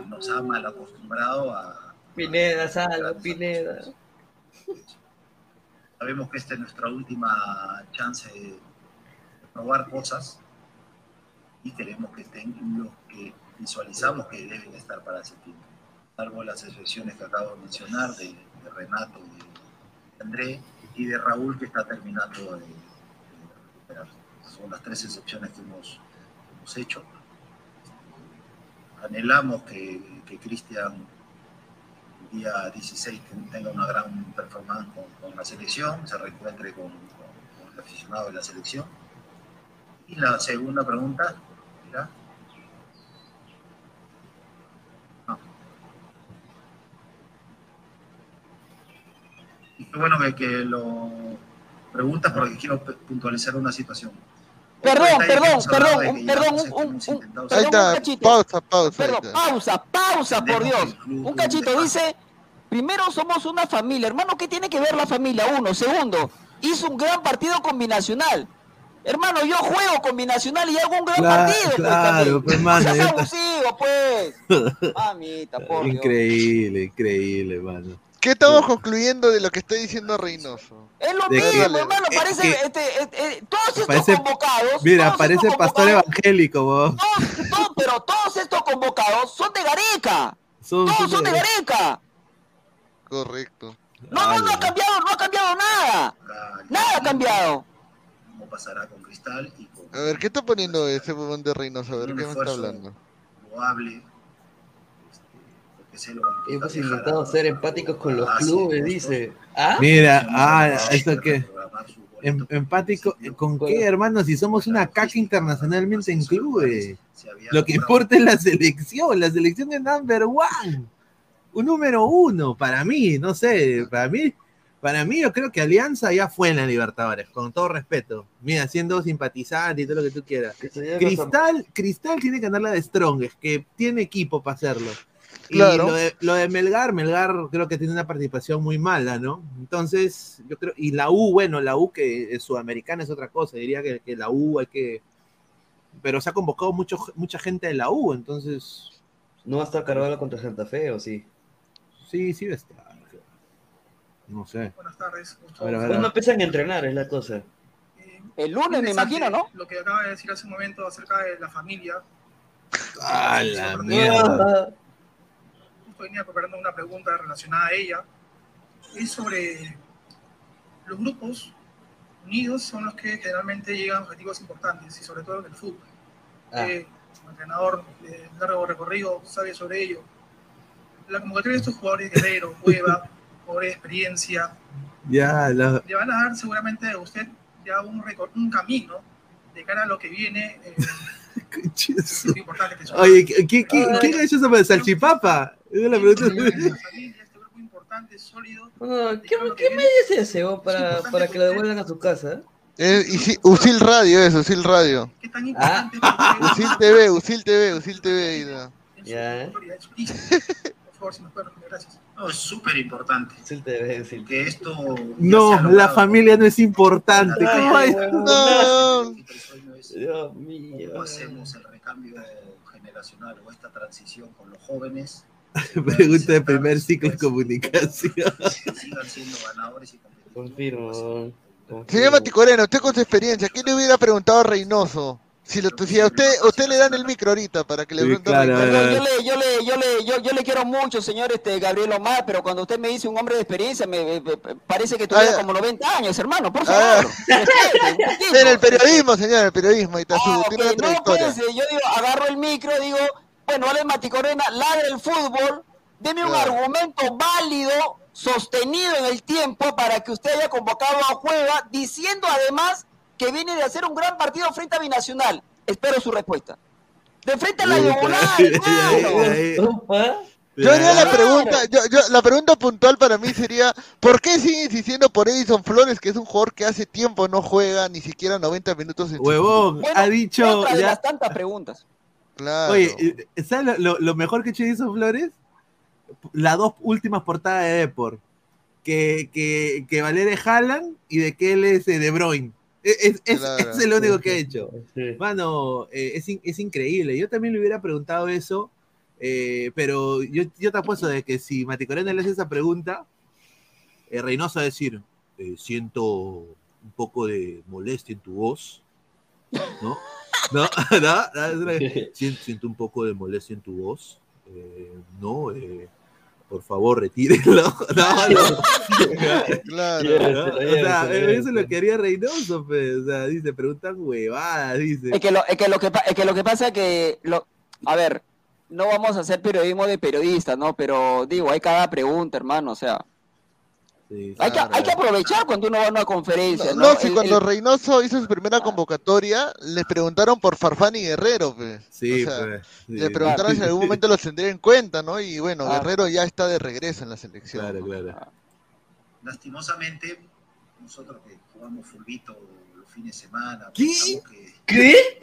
nos ha mal acostumbrado a Pineda, salva, Pineda. [laughs] sabemos que esta es nuestra última chance de probar cosas y queremos que estén los que visualizamos que deben estar para septiembre. Salvo las excepciones que acabo de mencionar de, de Renato, de André y de Raúl que está terminando de, de recuperar. Son las tres excepciones que hemos, hemos hecho. Anhelamos que, que Cristian el día 16 tenga una gran performance con, la selección, se reencuentre con, con- con el aficionado de la selección. Y la segunda pregunta, mira. Y qué bueno que, lo preguntas porque quiero puntualizar una situación. Perdón, perdón, perdón, un- perdón, un, un, Ahí está, un cachito. pausa, pausa. ahí Perdón, está. pausa, pausa, por Dios. Un cachito dice, primero somos una familia, hermano, ¿qué tiene que ver la familia? Uno, segundo, hizo un gran partido combinacional. Hermano, yo juego combinacional y hago un gran Claro, partido. pues, claro, pues, No mano, [laughs] está. abusivo, pues. [laughs] Mamita, por Dios. Increíble, increíble, mano. ¿Qué estamos concluyendo de lo que está diciendo Reynoso? Es lo De mismo, que- hermano, eh, parece, que- este, este, todos estos Parece- convocados, Mira, parece pastor evangélico, vos. todos- todos- pero todos estos convocados son de Gareca. Son- Todos son de Gareca. Correcto. No, no, no ha cambiado, no ha cambiado nada. Nada ha cambiado. cómo pasará con Cristal y con A ver, ¿qué está poniendo ese huevón de Reynoso? A ver, ¿qué me está hablando? loable. Lo que Hemos intentado ser empáticos con los a Asia, clubes, dice. ¿Ah? Mira, ah, ¿esto qué? Em- empático, ¿con qué, hermano? Si somos una caca internacionalmente en clubes. Lo que importa es la selección. La selección es number one. Un número uno, para mí, no sé, para mí, para mí yo creo que Alianza ya fue en la Libertadores, con todo respeto. Mira, siendo simpatizante y todo lo que tú quieras. Cristal, Cristal tiene que ganarla de Strongest, que tiene equipo para hacerlo. Y lo de, lo de Melgar, Melgar creo que tiene una participación muy mala, ¿no? Entonces, yo creo, y la U, bueno, la U que es sudamericana es otra cosa, diría que, que la U hay que, pero se ha convocado mucho, mucha gente de la U, entonces, ¿No va a estar Carvalho contra Santa Fe o sí? sí, sí va a estar. No sé. Buenas tardes. ¿Cuándo empiezan a entrenar? Es la cosa. El lunes, me imagino, ¿no? Lo que acaba de decir hace un momento acerca de la familia. ¡Ah, la mierda! Justo venía preparando una pregunta relacionada a ella. Es sobre los grupos unidos son los que generalmente llegan a objetivos importantes y sobre todo en el fútbol. Ah. Eh, como entrenador de largo recorrido sabe sobre ello. La convocatoria de estos jugadores, Guerrero, Cueva, [laughs] jugadores de experiencia, Ya, la- le van a dar seguramente a usted ya un, un camino de cara a lo que viene. eh, [laughs] es muy importante que es- Oye, ¿qui- qui- qui- ¿quién ha hecho eso para salchipapa? Esa es la pregunta. importante, sólido. Ah, ¿Qué, qué medio es ese para, para que lo devuelvan a su casa? Eh, y si- Usil Radio, eso, Usil Radio. Ah, Usil TV, Usil TV, Usil TV. ahí está. ya. Por favor, si nos puede responder, gracias. No, es súper importante. Sí, te debe decir. Que esto. No, la familia no es importante. No. Dios mío. ¿Cómo hacemos el recambio generacional o esta transición con los jóvenes? [laughs] Pregunta de primer ciclo de comunicación. ganadores y Confirmo. Señor Maticoreno, usted con su experiencia, ¿qué le hubiera preguntado a Reynoso Si, lo- si a usted, usted le dan el micro ahorita para que le Sí, pregunte claro, yo le, yo le, yo le, yo, yo le quiero mucho, señor este Gabriel Omar, pero cuando usted me dice un hombre de experiencia, me, me- me- parece que tuviera Ah, como 90 años, hermano, por Ah. favor. [laughs] En el periodismo, señor, en el periodismo, está su, Ah, tiene ok, una no, trayectoria. pues, yo digo, agarro el micro, digo, bueno, Ale Maticorena, ladra el fútbol, deme un Claro. argumento válido, sostenido en el tiempo, para que usted haya convocado a Cueva, diciendo además que viene de hacer un gran partido frente a Binacional. Espero su respuesta. De frente a la diagonal. [laughs] Yo haría la pregunta, yo, yo- la pregunta puntual para mí sería, ¿por qué sigue insistiendo por Edison Flores, que es un jugador que hace tiempo no juega ni siquiera 90 minutos en su Huevón, Bueno, ha dicho. otra de ya- las tantas preguntas. Claro. Oye, eh, ¿sabes lo, lo- lo mejor que hecho Edison Flores? Las dos últimas portadas de Deport. Que, que, que Valeria Haaland y de que él es eh, De Bruyne. Es, es- es- Claro. es único que ha hecho. Mano, eh, es, es increíble. Yo también le hubiera preguntado eso, eh, pero yo, yo te apuesto de que si Mati Corena le hace esa pregunta, eh, Reynoso va a decir, eh, siento un poco de molestia en tu voz, ¿no? [laughs] [laughs] ¿No? ¿No? ¿No? Sien- Siento un poco de molestia en tu voz, eh, ¿no? Eh, por favor, retírenlo. [laughs] No, no. Claro. ¿No? O sea, eso es lo que haría Reynoso, pues. O sea, dice, preguntan huevadas, dice. Es que lo, es que lo que, es que lo que pasa es que, lo, a ver, no vamos a hacer periodismo de periodistas, ¿no? Pero digo, hay cada pregunta, hermano, o sea, hay, que, hay que aprovechar cuando uno va a una conferencia, ¿no? No, si El- cuando el- Reynoso hizo su primera convocatoria, le preguntaron por Farfán y Guerrero, pues. Sí, O sea, pues, sí. Le preguntaron si en algún [laughs] momento los tendría en cuenta, ¿no? Y bueno, Ah. Guerrero ya está de regreso en la selección. Claro, ¿no? claro. Lastimosamente, nosotros que jugamos fulbito los fines de semana, ¿Qué? que ¿Qué?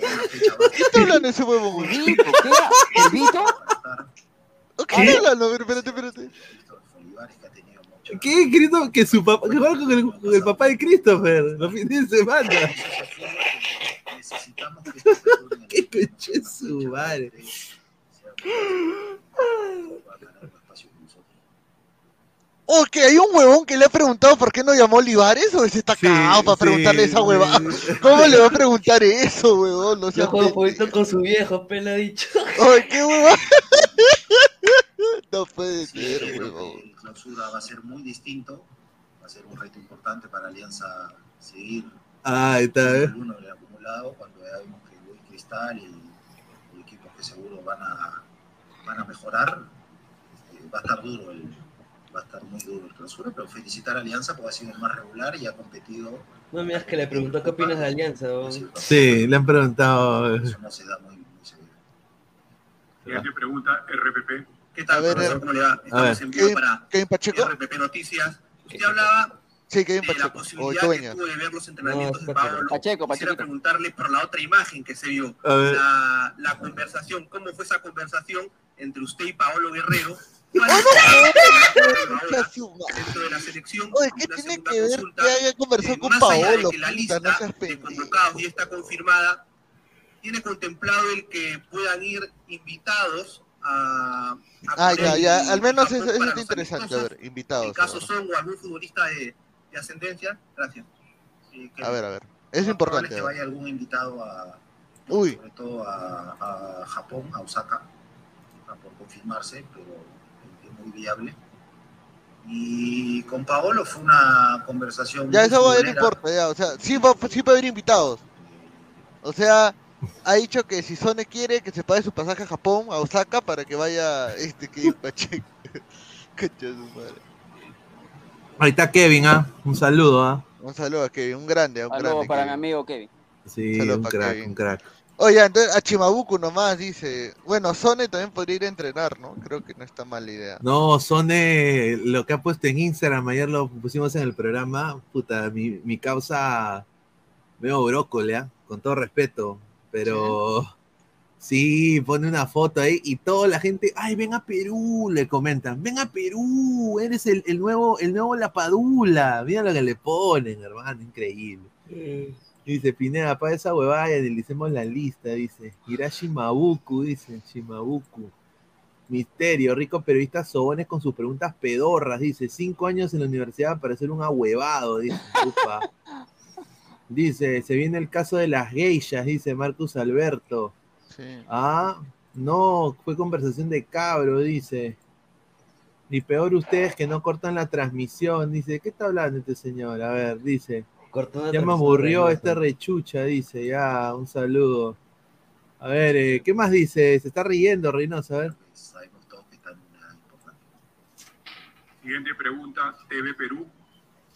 ¿Qué está hablando ese huevo? güey? ¿Vito? ¿Qué? ¿El Vito? ¿Qué está hablando? A ver, espérate, espérate. ¿Qué? Cristo, que su papá, que juega con el, con el papá de Christopher los fines de semana. [laughs] ¿Qué coche su madre? Ok, hay un huevón que le ha preguntado por qué no llamó Olivares o se está cagado para sí, preguntarle esa sí. huevada. [laughs] ¿Cómo le va a preguntar eso, huevón? No Yo juego poquito con su viejo, pela dicho. Ay, qué huevón. [laughs] No puede ser, huevón. Clausura va a ser muy distinto, va a ser un reto importante para Alianza seguir Ah, ahí está, ¿eh? uno del acumulado cuando ya vemos que Luis Cristal y, y equipos que seguro van a, van a mejorar. este, va a estar duro el, va a estar muy duro el clausura, pero felicitar a Alianza porque ha sido el más regular y ha competido. No miras que le preguntó qué opinas de Alianza. Sí, le han preguntado. Eso no se da muy, muy seguido. Pregunta, RPP. ¿Qué tal, A ver, profesor? eh, ¿Cómo le va? Estamos en vivo para Kevin Pacheco. RPP Noticias. Usted hablaba Sí, Kevin de la Pacheco. Posibilidad que tuvo de ver los entrenamientos No, de es Pacheco. Pablo. Pacheco, Quisiera Pacheco. preguntarle por la otra imagen que se vio, A ver. la, la conversación, cómo fue esa conversación entre usted y Paolo Guerrero. [laughs] ¿Cuál ¡Oh, es no! [laughs] ahora Oye, dentro de la selección? ¿qué tiene que ver que haya conversado eh, con más allá de Paolo? que la Puta, lista no de convocados ya está confirmada, ¿tiene contemplado el que puedan ir invitados a... a Ah, ya, ya. Al menos eso, eso está interesante. A amistosos? ver, ¿En invitados. caso A ver, son o algún futbolista de, de ascendencia? Gracias. Que a ver. a ver. Es importante. es que a ver. vaya algún invitado a, Uy, sobre todo a, a Japón, a Osaka, por confirmarse, pero es muy viable. Y con Paolo fue una conversación. ya eso va, no futbolera. importa. Ya, o sea, sí va, sí va a haber invitados. O sea, [laughs] ha dicho que si Sone quiere que se pague su pasaje a Japón, a Osaka, para que vaya este Kevin [laughs] Pacheco. [laughs] Ahí está Kevin, ¿ah? Un saludo, ¿ah? Un saludo a Kevin, un grande, un Saludos grande. para mi amigo Kevin. Sí, Saludos un crack, Kevin. un crack. Oye, entonces a Chimabuku nomás dice. Bueno, Sone también podría ir a entrenar, ¿no? Creo que no está mala idea. No, Sone, lo que ha puesto en Instagram, ayer lo pusimos en el programa, puta, mi, mi causa, veo brócoli, ¿ah? con todo respeto, pero sí, pone una foto ahí y toda la gente, ay, ven a Perú, le comentan, ven a Perú, eres el, el nuevo, el nuevo Lapadula, mira lo que le ponen, hermano, increíble. Dice Pineda, para esa huevada y le hicimos la lista, dice. Irá Shimabuku, dice Shimabuku. Misterio, rico periodista Sobones con sus preguntas pedorras, dice. Cinco años en la universidad para ser un ahuevado, dice. Upa. [laughs] Dice, se viene el caso de las geishas, dice Marcus Alberto. Sí. Ah, no, fue conversación de cabro, dice. Y peor ustedes que no cortan la transmisión, dice. ¿Qué está hablando este señor? A ver, dice. Cortó Ya me aburrió este rechucha, dice. Ya, un saludo. A ver, eh, ¿qué más dice? Se está riendo, Reynoso, a ver. Siguiente pregunta, TV Perú.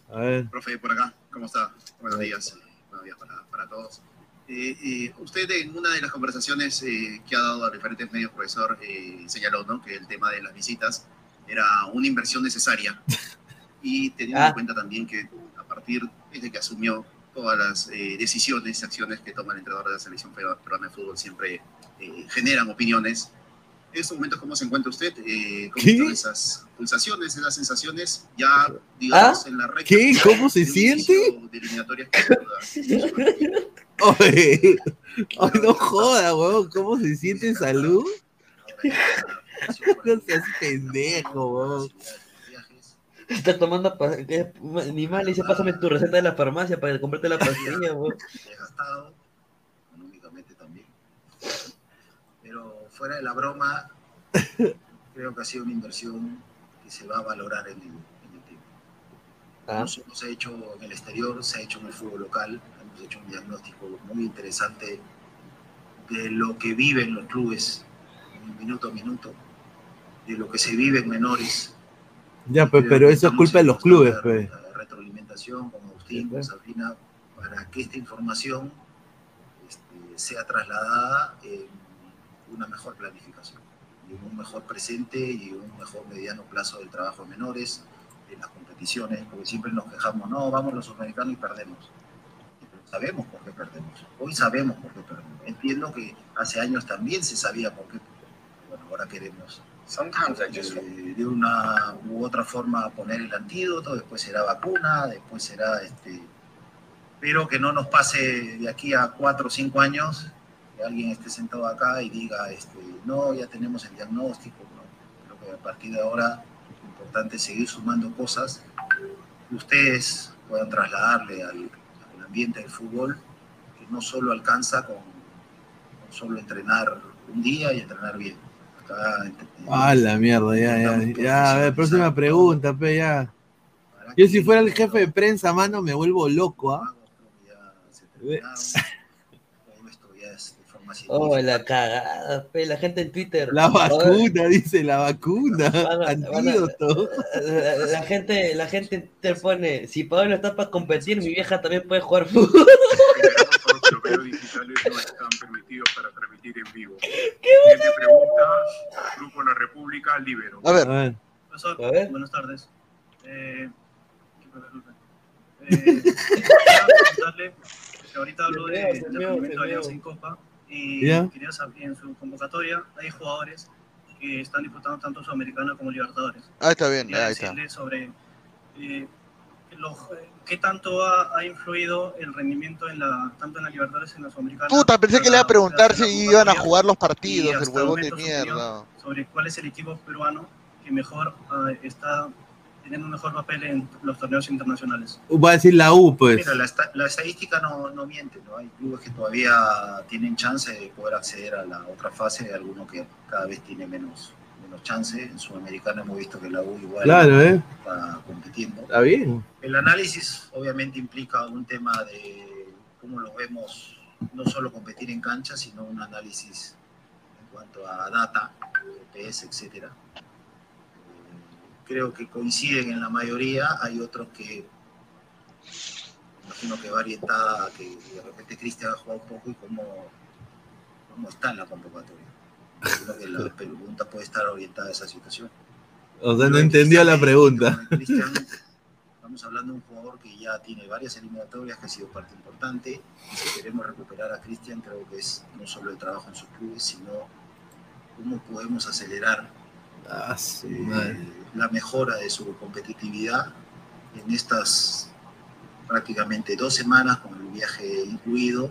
A ver. Profe, por acá, ¿cómo está? Buenos días, días para, para todos. Eh, eh, usted en una de las conversaciones eh, que ha dado a diferentes medios, profesor, eh, señaló ¿no? que el tema de las visitas era una inversión necesaria [laughs] y teniendo Ah. en cuenta también que a partir desde que asumió todas las eh, decisiones y acciones que toma el entrenador de la selección peruana de fútbol siempre eh, generan opiniones. En estos momentos, ¿cómo se encuentra usted? Eh, ¿Cómo ¿Qué? están esas pulsaciones, esas sensaciones ya, digamos, ¿Ah? en la recta ¿Qué? ¿Cómo se siente? de eliminatorias Oye, ay, no joda, weón. ¿Cómo se siente en salud? No seas pendejo, weón. Está tomando madre le dice pásame tu receta de la farmacia para comprarte la pastilla, weón. desgastado, económicamente también. Pero fuera de la broma, [laughs] creo que ha sido una inversión que se va a valorar en el, en el tiempo. Ah. No solo se ha hecho en el exterior, se ha hecho en el fútbol local. Hemos hecho un diagnóstico muy interesante de lo que viven los clubes minuto a minuto, de lo que se vive en menores, Ya, pues, pero eso es culpa de los clubes, pues. retroalimentación con Agustín, con Sabrina, para que esta información este, sea trasladada en una mejor planificación, y un mejor presente y un mejor mediano plazo del trabajo de menores, en las competiciones, porque siempre nos quejamos, no, vamos los sudamericanos y perdemos. Pero sabemos por qué perdemos, hoy sabemos por qué perdemos. Entiendo que hace años también se sabía por qué, bueno, ahora queremos eh, de una u otra forma poner el antídoto, después será vacuna, después será este. Pero que no nos pase de aquí a cuatro o cinco años que alguien esté sentado acá y diga, este, no, ya tenemos el diagnóstico. ¿no? Creo que a partir de ahora lo importante es seguir sumando cosas que ustedes puedan trasladarle al, al ambiente del fútbol, que no solo alcanza con, con solo entrenar un día y entrenar bien. Acá Ah, la mierda, ya, ya. Ya, a ver, próxima pregunta, pe, ya. Yo si fuera el jefe de prensa, mano, me vuelvo loco, ¿ah? [laughs] Oh, la cagada, pe, la gente en Twitter. La vacuna, dice, la vacuna. [laughs] Van a- van a- Antídoto. La, la gente, la gente en Twitter pone, si Pablo está para competir, mi vieja también puede jugar fútbol. Los [laughs] medios digitales no están permitidos para transmitir en vivo. Siguiente pregunta, Grupo La República, Libero. A ver. A ver. Profesor, A ver. buenas tardes. Eh, ¿qué? Eh, [laughs] ahorita habló de, del meó, rendimiento se de Alianza en Copa y Ya. quería saber, en su convocatoria hay jugadores que están disputando tanto Sudamericana como Libertadores. Ah, está bien, Quería ahí está. decirle sobre eh, los, qué tanto ha, ha influido el rendimiento en la, tanto en la Libertadores como en la Sudamericana. Puta, pensé que le iba a preguntar si la iban a jugar los partidos, el huevón de mierda. Sobre cuál es el equipo peruano que mejor ah, está teniendo un mejor papel en los torneos internacionales. Va a decir la U, pues. Mira, la, esta- la estadística no, no miente, ¿no? Hay clubes que todavía tienen chance de poder acceder a la otra fase, hay algunos que cada vez tiene menos, menos chance. En Sudamericana hemos visto que la U igual Claro, ¿eh? está compitiendo. Está bien. El análisis obviamente implica un tema de cómo lo vemos, no solo competir en cancha, sino un análisis en cuanto a data, GPS, etcétera. Creo que coinciden en la mayoría, hay otros que imagino que va orientada a que de repente Cristian ha jugado un poco y cómo, cómo está en la convocatoria. Creo que la pregunta puede estar orientada a esa situación. O sea, no entendió la pregunta. Cristian, estamos hablando de un jugador que ya tiene varias eliminatorias, que ha sido parte importante. Y si queremos recuperar a Cristian, creo que es no solo el trabajo en sus clubes, sino cómo podemos acelerar Ah, madre. la mejora de su competitividad en estas prácticamente dos semanas con el viaje incluido,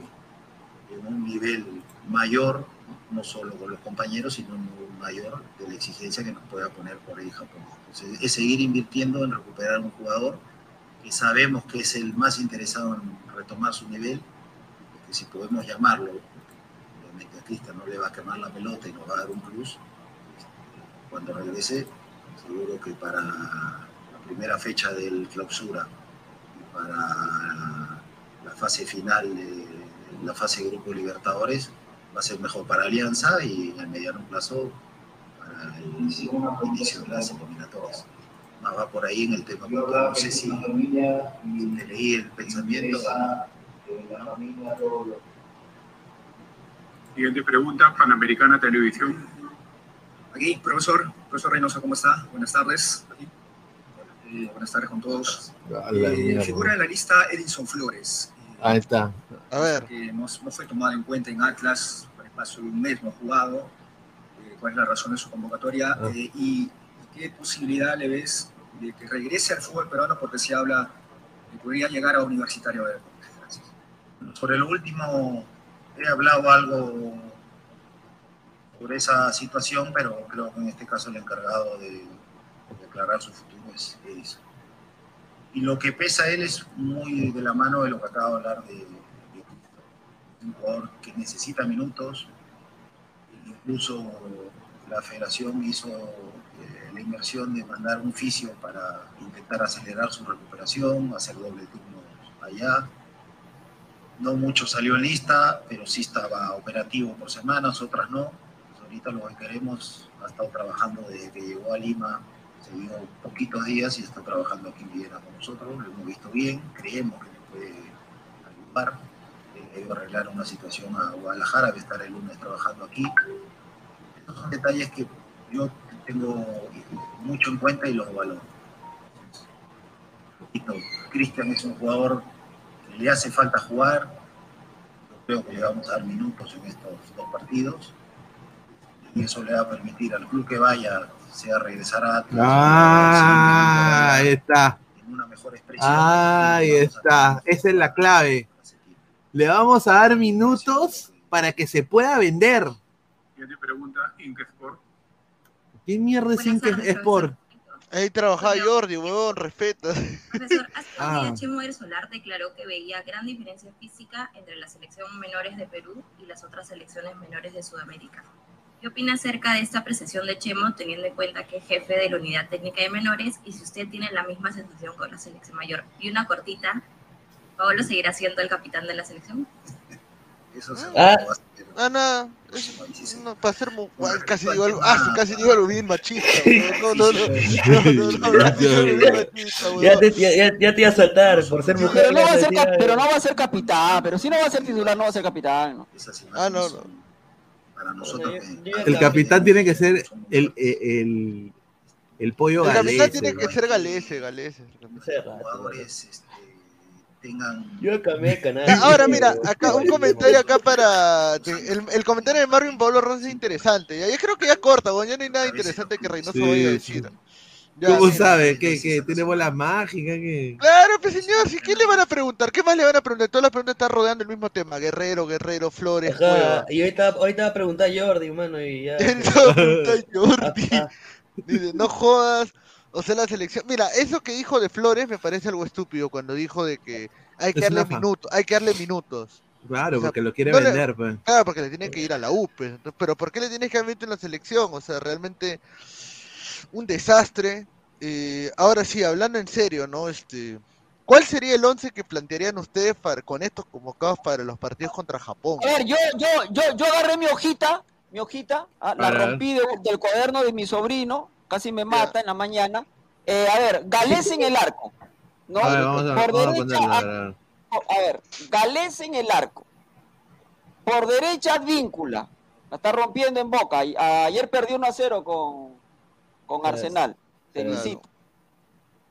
en un nivel mayor, no solo con los compañeros, sino un nivel mayor de la exigencia que nos pueda poner por ahí Japón. Entonces, es seguir invirtiendo en recuperar un jugador que sabemos que es el más interesado en retomar su nivel, que si podemos llamarlo, obviamente a Cristian no le va a quemar la pelota y nos va a dar un plus, cuando regrese, seguro que para la primera fecha del clausura para la fase final de la fase Grupo Libertadores, va a ser mejor para Alianza y en el mediano plazo para el inicio de las eliminatorias. Más va por ahí en el tema, no sé si, si te leí el pensamiento. Siguiente pregunta, Panamericana Televisión. Aquí, profesor, profesor Reynoso, ¿cómo está? Buenas tardes. Eh, buenas tardes con todos. Eh, figura en la lista Edinson Flores. Ahí está. A ver. Que no, no fue tomado en cuenta en Atlas, por el paso de un mes no ha jugado. Eh, ¿Cuál es la razón de su convocatoria? Ah. Eh, y qué posibilidad le ves de que regrese al fútbol peruano? Porque se habla que podría llegar a Universitario de. Gracias. Sobre lo último, he hablado algo sobre esa situación, pero creo que en este caso el encargado de declarar su futuro es Edison. Y lo que pesa él es muy de la mano de lo que acabo de hablar de, de un jugador que necesita minutos. Incluso la federación hizo eh, la inversión de mandar un fisio para intentar acelerar su recuperación, hacer doble turno allá. No mucho salió en lista, pero sí estaba operativo por semanas, otras no. Ahorita lo que queremos, ha estado trabajando desde que llegó a Lima, se dio poquitos días y está trabajando aquí en Viena con nosotros, lo hemos visto bien, creemos que le puede ayudar. Eh, ido a arreglar una situación a Guadalajara, va a estar el lunes trabajando aquí. Estos son detalles que yo tengo mucho en cuenta y los valoro. Cristian es un jugador que le hace falta jugar. Creo que le vamos a dar minutos en estos dos partidos. Y eso le va a permitir al club que vaya, sea regresar a Atlas, Ah, ahí está. en una mejor expresión. Ahí está. Esa es la clave. Le vamos a dar minutos para que se pueda vender. Siguiente pregunta, Inkesport. ¿Qué mierda es Sport? Ahí trabajaba Jordi, huevón, respeta. Profesor, [laughs] hace un Ah. día Chemo del Solar declaró que veía gran diferencia física entre la selección menores de Perú y las otras selecciones menores de Sudamérica. ¿Qué opina acerca de esta apreciación de Chemo, teniendo en cuenta que es jefe de la unidad técnica de menores y si usted tiene la misma sensación con la selección mayor? Y una cortita, ¿Paolo seguirá siendo el capitán de la selección? Eso se Ah. Ah, nada. Es- no, para ser mu- guay, casi digo algo, ah, casi digo algo bien machista. No, no, no. No, no, no, no. Ya te, ya, ya- ya te iba a saltar por ser mujer. Pero no, va a ser pero no va a ser capitán, pero si no va a ser titular, no va a ser capitán. ¿no? Ah, no, no. Para nosotros, El capitán tiene que ser el, el, el, el pollo El capitán galés. tiene que ser galese, galese. jugadores este, tengan Yo cambié de canal. Ahora mira, acá un comentario acá para el, el comentario de Marvin Pablo Rosa es interesante. Ya, yo creo que ya corta, weón, ya no hay nada interesante que Reynoso Sí, vaya a sí. decir. Ya, ¿Cómo mira. sabe? ¿Que, que tiene bola mágica? que Claro, pues señor, ¿sí? ¿qué le van a preguntar? ¿Qué más le van a preguntar? Todas las preguntas están rodeando el mismo tema. Guerrero, Guerrero, Flores, Ajá, Cueva. y ahorita, ahorita va a preguntar Jordi, mano, y ya. [laughs] Todo pregunta [laughs] Jordi. Dice, no jodas. O sea, la selección. Mira, eso que dijo de Flores me parece algo estúpido cuando dijo de que hay que Es darle minutos, hay que darle minutos. Claro, O sea, porque lo quiere no le- vender, pues. Claro, porque le tienen que ir a la U, pues. Entonces, Pero ¿por qué le tienes que haber metido en la selección? O sea, realmente un desastre. Eh, ahora sí, hablando en serio, ¿no? Este, ¿cuál sería el once que plantearían ustedes para, con estos convocados para los partidos contra Japón? A ver, yo, yo, yo, yo agarré mi hojita, mi hojita, ah, la rompí de- del cuaderno de mi sobrino, casi me mata en la mañana. Eh, a ver, Galés en el arco, ¿no? A ver, vamos a, Por vamos a derecha, ponerlo. a a- ver. a ver, Galés en el arco. Por derecha, Advíncula. La está rompiendo en boca. Y- Ayer perdió 1 a 0 con, con. Arsenal. Felicito.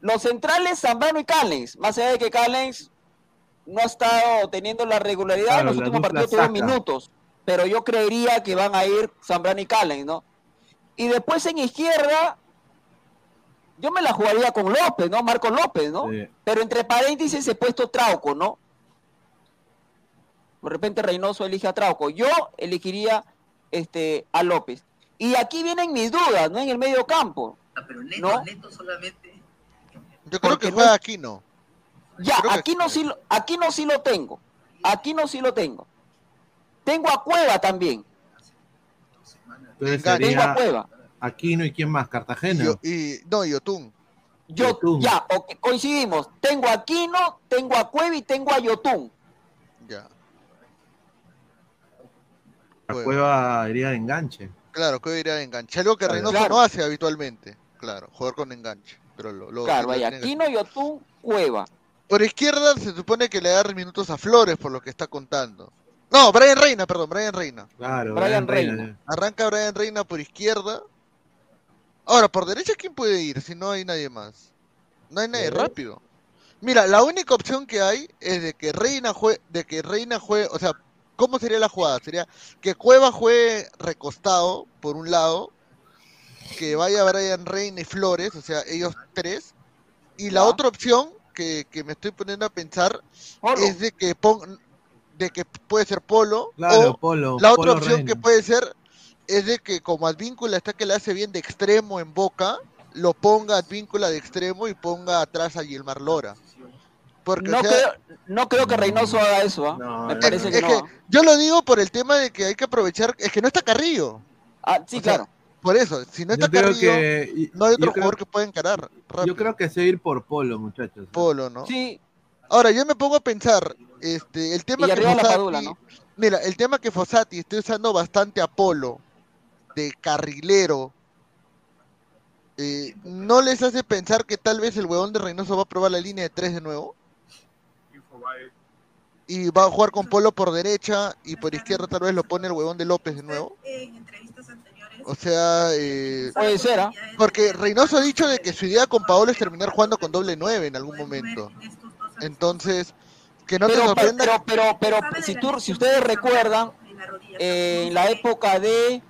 Los centrales, Zambrano y Callens. Más allá de que Callens no ha estado teniendo la regularidad, Claro, en los últimos partidos tuvo minutos. Pero yo creería que van a ir Zambrano y Callens, ¿no? Y después en izquierda, yo me la jugaría con López, ¿no? Marco López, ¿no? Sí. Pero entre paréntesis he puesto Trauco, ¿no? De repente Reynoso elige a Trauco. Yo elegiría este, a López. Y aquí vienen mis dudas, ¿no? En el medio campo. pero neto, ¿No? neto solamente. Yo creo que juega aquí, ¿no? Ya, aquí no, sí, lo- aquí no sí lo tengo. Aquí no sí lo tengo. Tengo a Cueva también. Entonces Tengo a Cueva. Aquino y quién más, Cartagena. Y, no, y Otún. Yo, ya, ok, coincidimos. Tengo a Aquino, tengo a Cueva y tengo a Yotun. Ya. La cueva iría de enganche. Claro, que iría de enganche. Algo que Claro. Reynoso Claro. no hace habitualmente. Claro, jugar con enganche. Pero lo, lo- Claro, vaya, Aquino, Yotun, Cueva. Por izquierda se supone que le da minutos a Flores por lo que está contando. No, Brian Reina, perdón, Brian Reina. Claro, Brian Reina. Arranca Brian Reina por izquierda. Ahora, por derecha, ¿quién puede ir si no hay nadie más? No hay nadie rápido. Mira, la única opción que hay es de que Reina juegue, de que Reina juegue, o sea, ¿cómo sería la jugada? Sería que Cueva juegue recostado por un lado, que vaya Brian Reina y Flores, o sea, ellos tres, y la otra opción que, que me estoy poniendo a pensar es de que pon- de que puede ser Polo Claro, o Polo, la otra Polo opción Reina. que puede ser es de que como Advíncula está que le hace bien de extremo en Boca, lo ponga Advíncula de extremo y ponga atrás a Gilmar Lora. Porque, No, o sea, creo, no creo que Reynoso haga eso, ¿ah? Me parece que es no. que ¿ah? yo lo digo por el tema de que hay que aprovechar, es que no está Carrillo. Ah, sí, O sea, claro. Por eso, si no está Carrillo, que- no hay otro creo- jugador que pueda encarar. Yo creo que se ir por Polo, muchachos. Polo, ¿no? Sí. Ahora, yo me pongo a pensar, este, el tema Y que arriba la Fossati- Padula, ¿no? Mira, el tema que Fossati esté usando bastante a Polo de carrilero, eh, ¿no les hace pensar que tal vez el huevón de Reynoso va a probar la línea de tres de nuevo? Y va a jugar con Polo por derecha y por izquierda tal vez lo pone el huevón de López de nuevo. O sea, eh, Puede ser, ¿ah? porque Reynoso ha dicho de que su idea con Paolo es terminar jugando con doble nueve en algún momento. Entonces, que no te pero, sorprenda. pero, pero, pero, si, tú, si ustedes recuerdan, eh, en la época de.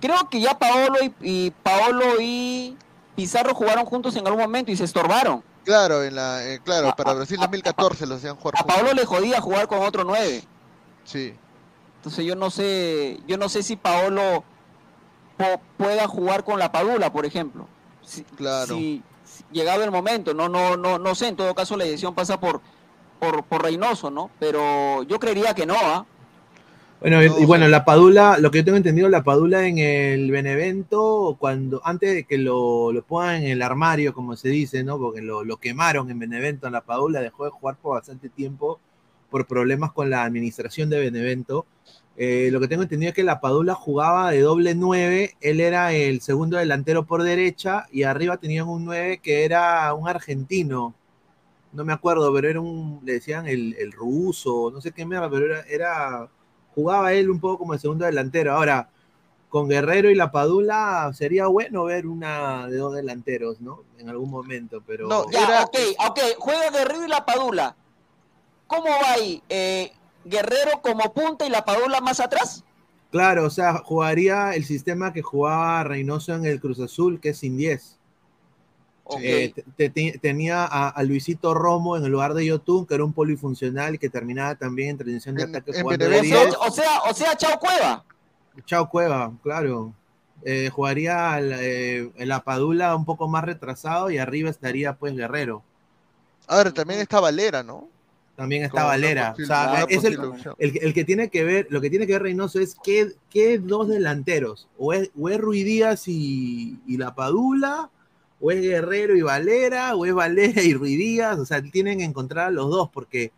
Creo que ya Paolo y, y Paolo y Pizarro jugaron juntos en algún momento y se estorbaron. Claro, en la, eh, claro, para Brasil 2014 los hacían jugar A juntos. Paolo le jodía jugar con otro 9. Sí. Entonces yo no sé, yo no sé si Paolo po- pueda jugar con la Padula, por ejemplo. Si, Claro. si- si llegado el momento, no, no, no, no sé, en todo caso la decisión pasa por, por, por Reynoso, ¿no? Pero yo creería que no, ¿ah? Bueno, y- y bueno, la Padula, lo que yo tengo entendido, la Padula en el Benevento, cuando, antes de que lo, lo pongan en el armario, como se dice, ¿no? Porque lo, lo quemaron en Benevento, la Padula dejó de jugar por bastante tiempo por problemas con la administración de Benevento. Eh, lo que tengo entendido es que la Padula jugaba de doble 9, él era el segundo delantero por derecha y arriba tenían un 9 que era un argentino, no me acuerdo, pero era un, le decían el, el ruso, no sé qué mierda, pero era, era, jugaba él un poco como el segundo delantero. Ahora, con Guerrero y la Padula sería bueno ver una de dos delanteros, ¿no? En algún momento, pero... Ya, ok, ok, juega Guerrero y la Padula. ¿Cómo va ahí? Eh, ¿Guerrero como punta y la Padula más atrás? Claro, o sea, jugaría el sistema que jugaba Reynoso en el Cruz Azul, que es sin 10. Eh, te- te- tenía a, a Luisito Romo en el lugar de Yotun, que era un polifuncional que terminaba también en transición de ataque jugando de O 10. sea, o sea, o sea, Chao Cueva. Chao Cueva, claro. Eh, jugaría el, eh, en la Padula un poco más retrasado y arriba estaría pues Guerrero. Ahora también está Valera, ¿no? También está Como Valera. O sea, es el, que- el que tiene que ver, lo que tiene que ver Reynoso es qué, qué dos delanteros. O es, o es Ruiz Díaz y, y la Padula, o es Guerrero y Valera, o es Valera y Ruiz Díaz. O sea, tienen que encontrar a los dos porque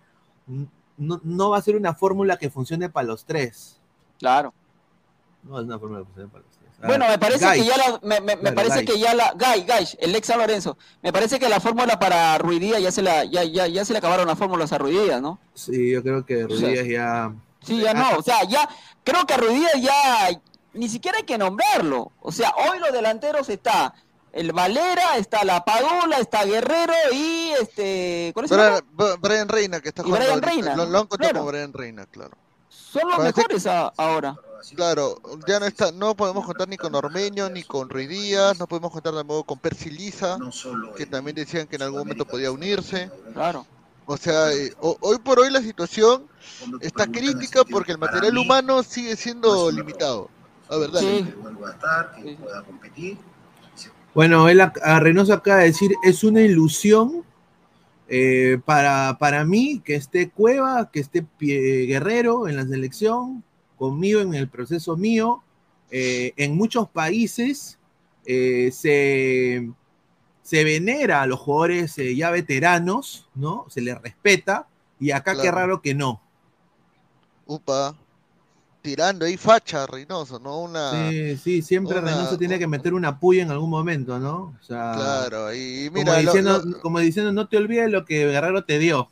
no, no va a ser una fórmula que funcione para los tres. Claro. No es una fórmula que funcione para los tres. A Bueno, me parece Guy. que ya la, me, me- parece Guy. que ya la, Gay, Gay, el ex San Lorenzo, me parece que la fórmula para Ruidía ya se la, ya, ya, ya se le acabaron las fórmulas a Ruidía, ¿no? Sí, yo creo que sea, Díaz ya. Sí, ya no, o sea, ya, creo que a Ruidía ya, ni siquiera hay que nombrarlo, o sea, hoy los delanteros está el Valera, está la Padula, está Guerrero y este, ¿cuál es el Brian? Br- Brian Reina, que está Y jugando. Brian. Reina, Lo, lo han contado claro. como Brian Reina, claro. Son los Parece- mejores a- ahora. Claro, ya no está, no podemos contar ni con Ormeño, ni con Ruiz Díaz, no podemos contar tampoco con Percy Liza, que también decían que en algún momento podía unirse. Claro. O sea, eh, ho- hoy por hoy la situación está crítica porque el material humano sigue siendo limitado. A ver, dale. Que vuelva a estar, que pueda competir. Bueno, él a Reynoso acaba de decir, es una ilusión Eh, para, para mí, que esté Cueva, que esté Pie- Guerrero en la selección, conmigo en el proceso mío, eh, en muchos países eh, se, se venera a los jugadores ya veteranos, ¿no? Se les respeta, y acá qué raro que no. Upa. Tirando ahí facha, Reynoso, ¿no? Una. Sí, sí, siempre una- Reynoso tiene que meter una puya en algún momento, ¿no? O sea, Claro, y como, mira, lo- diciendo, lo- como diciendo, no te olvides lo que Guerrero te dio.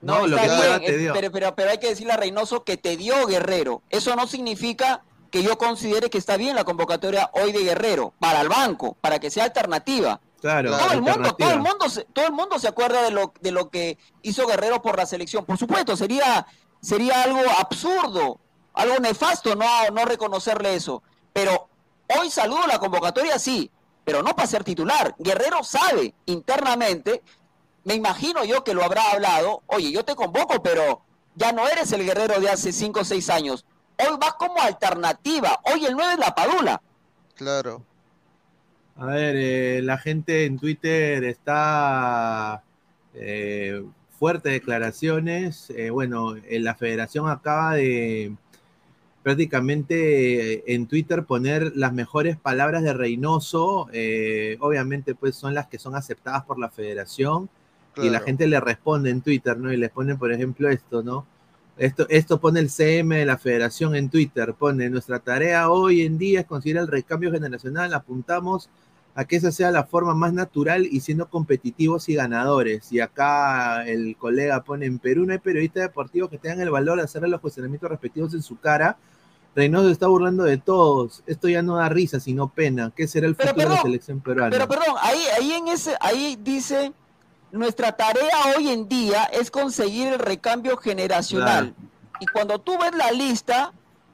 No, No, lo que está Cueva bien, te eh, dio. pero, pero, pero hay que decirle a Reynoso que te dio Guerrero. Eso no significa que yo considere que está bien la convocatoria hoy de Guerrero para el banco, para que sea alternativa. Claro, todo el mundo, todo el mundo, se, todo el mundo se acuerda de lo, de lo que hizo Guerrero por la selección. Por supuesto, sería, sería algo absurdo, algo nefasto no, no reconocerle eso. Pero hoy saludo la convocatoria, sí, pero no para ser titular. Guerrero sabe internamente, me imagino yo que lo habrá hablado, oye, yo te convoco, pero ya no eres el guerrero de hace 5 o 6 años. Hoy vas como alternativa. Hoy el 9 es la Padula. Claro. A ver, eh, la gente en Twitter está eh, fuerte declaraciones. Eh, bueno, eh, la federación acaba de prácticamente eh, en Twitter poner las mejores palabras de Reynoso. eh, obviamente, pues son las que son aceptadas por la federación. Y la gente le responde en Twitter, ¿no? Y les ponen, por ejemplo, esto, ¿no? Esto, esto pone el CM de la federación en Twitter, pone, nuestra tarea hoy en día es conseguir el recambio generacional, apuntamos a que esa sea la forma más natural y siendo competitivos y ganadores. Y acá el colega pone, en Perú no hay periodistas deportivos que tengan el valor de hacerle los cuestionamientos respectivos en su cara. Reynoso se está burlando de todos. Esto ya no da risa, sino pena. ¿Qué será el futuro de la selección peruana? Pero perdón, ahí, ahí en ese, ahí dice, nuestra tarea hoy en día es conseguir el recambio generacional. Y cuando tú ves la lista,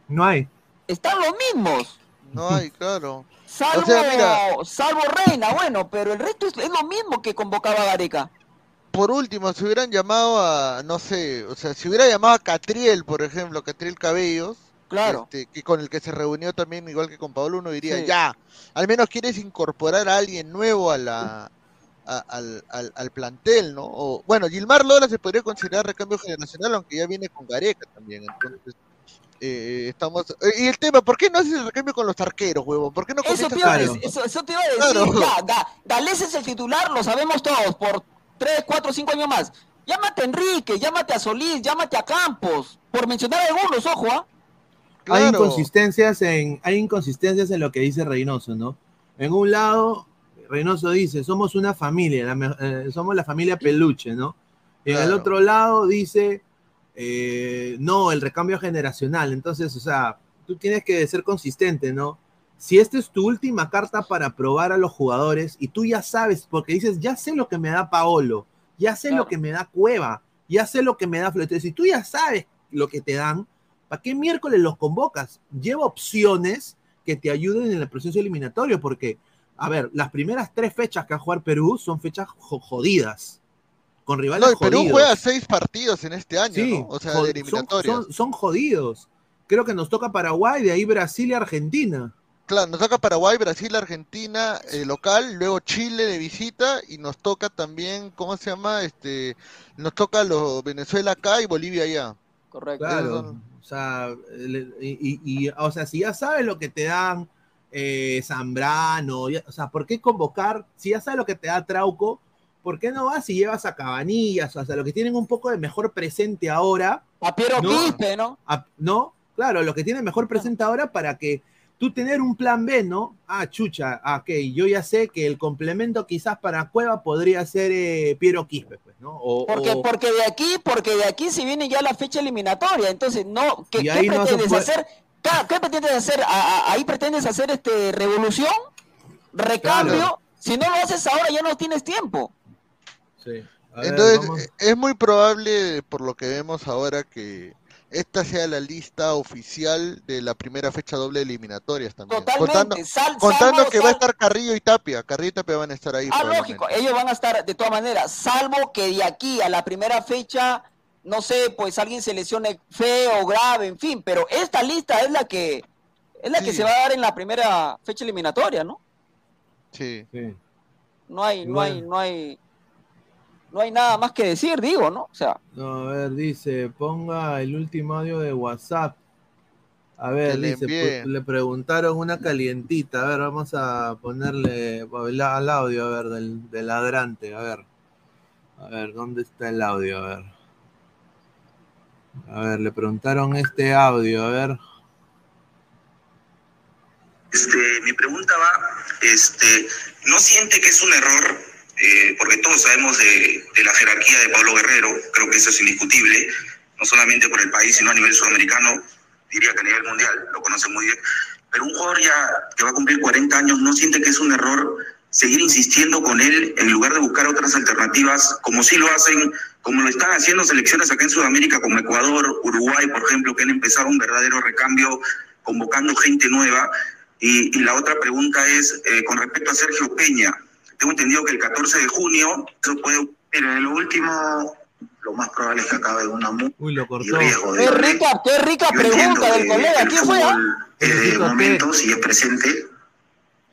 No hay. están los mismos. No hay, [laughs] claro. Salvo, O sea, mira, salvo Reina, bueno, pero el resto es, es lo mismo que convocaba Gareca. por último, si hubieran llamado a, no sé, o sea, si hubiera llamado a Catriel, por ejemplo, Catriel Cabellos, Claro. este, que con el que se reunió también, igual que con Pablo, uno diría, Sí. ya, al menos quieres incorporar a alguien nuevo a la, a- al, al, al plantel, ¿no? O, bueno, Gilmar Lora se podría considerar recambio generacional, aunque ya viene con Gareca también, entonces... eh, estamos eh, y el tema, ¿por qué no haces el recambio con los arqueros, huevo? ¿Por qué no Eso decir, eso, eso te iba a decir, Claro. ya, da, Galés es el titular, lo sabemos todos, por 3, 4, 5 años más. Llámate a Enrique, llámate a Solís, llámate a Campos, por mencionar algunos, ojo, ¿ah? Claro. inconsistencias en, hay inconsistencias en lo que dice Reynoso, ¿no? En un lado, Reynoso dice, somos una familia, la eh, somos la familia peluche, ¿no? Y en el Claro. otro lado dice, eh, no, el recambio generacional. Entonces, o sea, tú tienes que ser consistente, ¿no? Si esta es tu última carta para probar a los jugadores y tú ya sabes, porque dices, ya sé lo que me da Paolo, ya sé lo que me da Cueva, ya sé lo que me da Flores. Si tú ya sabes lo que te dan, ¿para qué miércoles los convocas? Lleva opciones que te ayuden en el proceso eliminatorio, porque, a ver, las primeras tres fechas que va a jugar Perú son fechas jo- jodidas, con rivales No, Perú jodidos. juega seis partidos en este año, Sí, ¿no? O sea, de eliminatorias. Son, son- son jodidos. Creo que nos toca Paraguay, de ahí Brasil y Argentina. Claro, nos toca Paraguay, Brasil, Argentina, eh, local, luego Chile de visita y nos toca también, ¿cómo se llama? Este, nos toca los Venezuela acá y Bolivia allá. Correcto. Claro. Sea, le- y, o sea, si ya sabes lo que te dan eh, Zambrano, ya- o sea, ¿por qué convocar? Si ya sabes lo que te da Trauco, ¿por qué no vas y llevas a Cabanillas? O sea, los que tienen un poco de mejor presente ahora. A Piero ¿no? Quispe, ¿no? A- ¿No? Claro, los que tienen mejor presente ahora para que tú tener un plan B, ¿no? Ah, chucha, ah, ok, yo ya sé que el complemento quizás para Cueva podría ser eh, Piero Quispe, pues, ¿no? O, Porque, o- porque de aquí, porque de aquí se viene ya la fecha eliminatoria, entonces no, ¿qué, qué no pretendes hacer? ¿Qué, qué pretendes hacer? ¿A- a- ahí pretendes hacer este revolución, recambio. Claro. Si no lo haces ahora ya no tienes tiempo. Sí. Ver, Entonces, vamos. es muy probable, por lo que vemos ahora, que esta sea la lista oficial de la primera fecha doble de eliminatorias también. Totalmente, Contando, sal- contando salvo- que va a estar Carrillo y Tapia. Carrillo y Tapia van a estar ahí. Ah, lógico, ellos van a estar de todas maneras, salvo que de aquí a la primera fecha, no sé, pues alguien se lesione feo, grave, en fin, pero esta lista es la que es la que Sí. se va a dar en la primera fecha eliminatoria, ¿no? Sí. No hay, no hay, no hay. No hay nada más que decir, digo, ¿no? O sea, No, a ver, dice, ponga el último audio de WhatsApp. A ver, dice, le preguntaron una calientita. A ver, vamos a ponerle el- al audio, a ver, del, del ladrante. A ver. A ver, ¿dónde está el audio? A ver. A ver, le preguntaron este audio, a ver. Este, mi pregunta va, este, ¿no siente que es un error? Eh, porque todos sabemos de, de la jerarquía de Pablo Guerrero, creo que eso es indiscutible, no solamente por el país, sino a nivel sudamericano, diría que a nivel mundial, lo conoce muy bien. Pero un jugador ya que va a cumplir 40 años, ¿no siente que es un error seguir insistiendo con él en lugar de buscar otras alternativas, como sí lo hacen, como lo están haciendo selecciones acá en Sudamérica, como Ecuador, Uruguay, por ejemplo, que han empezado un verdadero recambio convocando gente nueva? Y, y la otra pregunta es eh, con respecto a Sergio Peña. Tengo entendido que el 14 de junio eso puede... Mira, lo último, lo más probable es que acabe una multa Uy, lo y cortó. riesgo de qué rica, qué rica Yo pregunta del colega. el ¿Quién fue? ah? de momentos y es presente.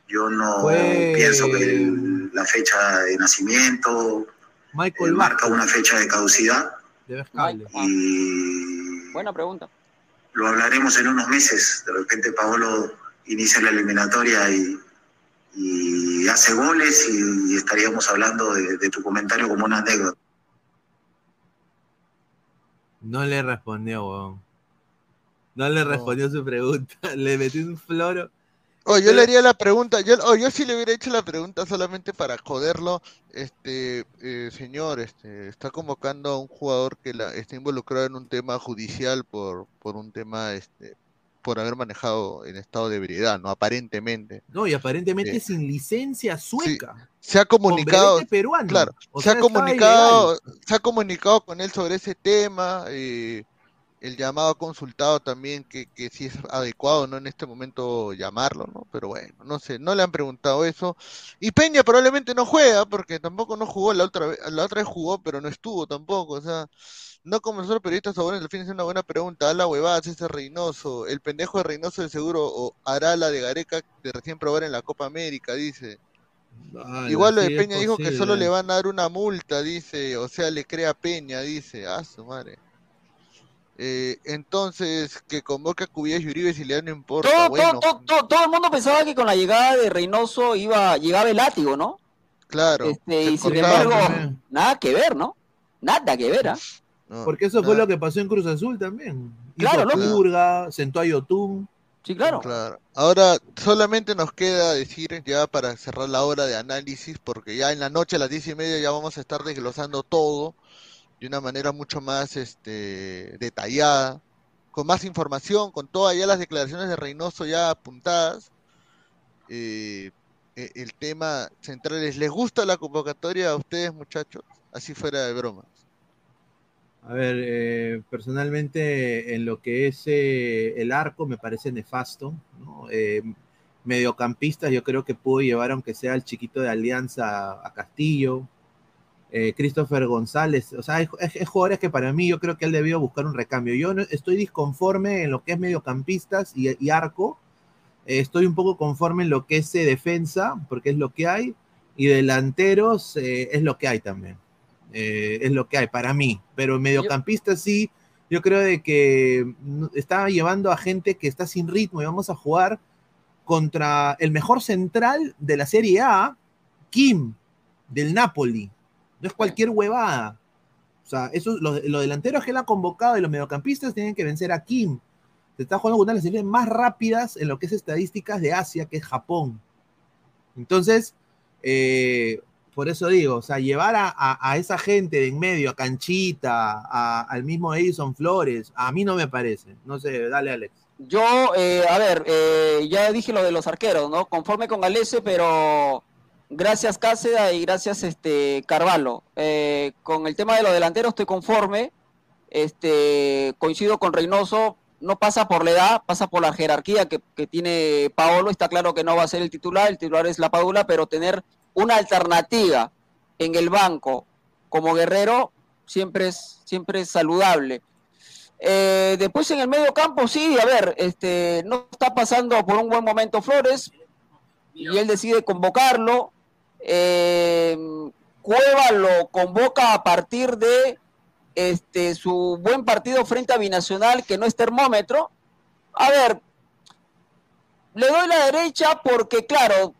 Yo no Fue- pienso que el- la fecha de nacimiento eh, Michael marca Vázquez, una fecha de caducidad de Vescable. y Buena pregunta. lo hablaremos en unos meses. De repente Paolo inicia la eliminatoria y, y hace goles y, y estaríamos hablando de, de tu comentario como una anécdota. No le respondió, weón. No le respondió su pregunta. [laughs] Le metió un floro. Oh, yo le haría la pregunta, yo, oh, yo sí le hubiera hecho la pregunta solamente para joderlo, este, eh, señor, este, está convocando a un jugador que la, está involucrado en un tema judicial por, por un tema, este, por haber manejado en estado de ebriedad, ¿no? Aparentemente. No, y aparentemente Sí. sin licencia sueca. Se ha comunicado, brevete peruano. claro, se ha sea, comunicado, se ha comunicado con él sobre ese tema, eh, el llamado consultado también que, que si es adecuado, ¿no? En este momento llamarlo, ¿no? Pero bueno, no sé, no le han preguntado eso. Y Peña probablemente no juega, porque tampoco no jugó la otra vez, la otra vez jugó, pero no estuvo tampoco, o sea, no como nosotros periodistas sabones, al fin es una buena pregunta, a la huevada, César Reynoso, el pendejo de Reynoso de seguro o hará la de Gareca de recién probar en la Copa América, dice. Ala, Igual lo de Peña dijo que solo le van a dar una multa, dice, o sea, le crea Peña, dice, ah, su madre. Eh, entonces, que convoque a Cubillas y Uribe si le no importa, Todo, bueno, todo, todo, todo el mundo pensaba que con la llegada de Reynoso iba, llegaba el látigo, ¿no? claro, Este, y sin embargo, también. nada que ver, ¿no? Nada que ver, ¿ah? No, Porque eso fue lo que pasó en Cruz Azul también. Claro, Hizo lógico. purga, sentó a Yotun. Sí, claro. Claro. Ahora solamente nos queda decir ya para cerrar la hora de análisis, porque ya en la noche a las diez y media ya vamos a estar desglosando todo de una manera mucho más este, detallada, con más información, con todas ya las declaraciones de Reynoso ya apuntadas. Eh, eh, el tema central es, ¿les gusta la convocatoria a ustedes muchachos? Así fuera de broma. A ver, eh, personalmente en lo que es eh, el arco me parece nefasto. ¿no? Eh, mediocampistas yo creo que pudo llevar aunque sea el chiquito de Alianza a Castillo. Eh, Christopher González, o sea, es, es- es jugadores que para mí yo creo que él debió buscar un recambio. Yo no, estoy disconforme en lo que es mediocampistas y, arco. Eh, estoy un poco conforme en lo que es eh, defensa, porque es lo que hay, y delanteros es lo que hay también. Es lo que hay para mí. Pero mediocampista sí, yo creo de que mm, está llevando a gente que está sin ritmo y vamos a jugar contra el mejor central de la Serie A, Kim, del Napoli. No es cualquier huevada. O sea, eso, los, los delanteros que él ha convocado y los mediocampistas tienen que vencer a Kim. Se está jugando con una de las series más rápidas en lo que es estadísticas de Asia, que es Japón. Entonces, eh, por eso digo, o sea, llevar a, a- esa gente de en medio, a Canchita, al mismo Edison Flores, a mí no me parece. No sé, dale, Alex. Yo, eh, a ver, eh, ya dije lo de los arqueros, ¿no? Conforme con Galese, pero gracias Cáceda y gracias este Carvalho. Eh, con el tema de los delanteros estoy conforme. Este, coincido con Reynoso, no pasa por la edad, pasa por la jerarquía que, que tiene Paolo. Está claro que no va a ser el titular, el titular es la Padula, pero tener una alternativa en el banco como guerrero siempre es, siempre es saludable. Eh, después en el medio campo, sí, a ver, este, no está pasando por un buen momento Flores y él decide convocarlo. Eh, Cueva lo convoca a partir de este, su buen partido frente a Binacional, que no es termómetro. A ver, le doy la derecha porque, claro,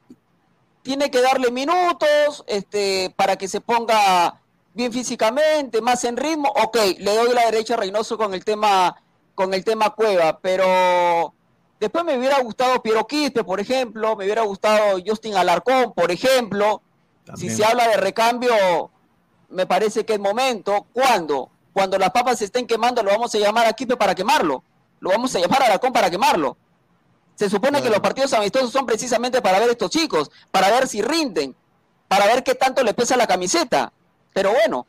tiene que darle minutos este, para que se ponga bien físicamente, más en ritmo. Ok, le doy la derecha a Reynoso con el tema, con el tema Cueva, pero después me hubiera gustado Piero Quispe, por ejemplo, me hubiera gustado Justin Alarcón, por ejemplo. Si se habla de recambio, me parece que es momento. ¿Cuándo? Cuando las papas se estén quemando, lo vamos a llamar a Quispe para quemarlo. Lo vamos a llamar a Alarcón para quemarlo. Se supone que los partidos amistosos son precisamente para ver a estos chicos, para ver si rinden, para ver qué tanto le pesa la camiseta. Pero bueno.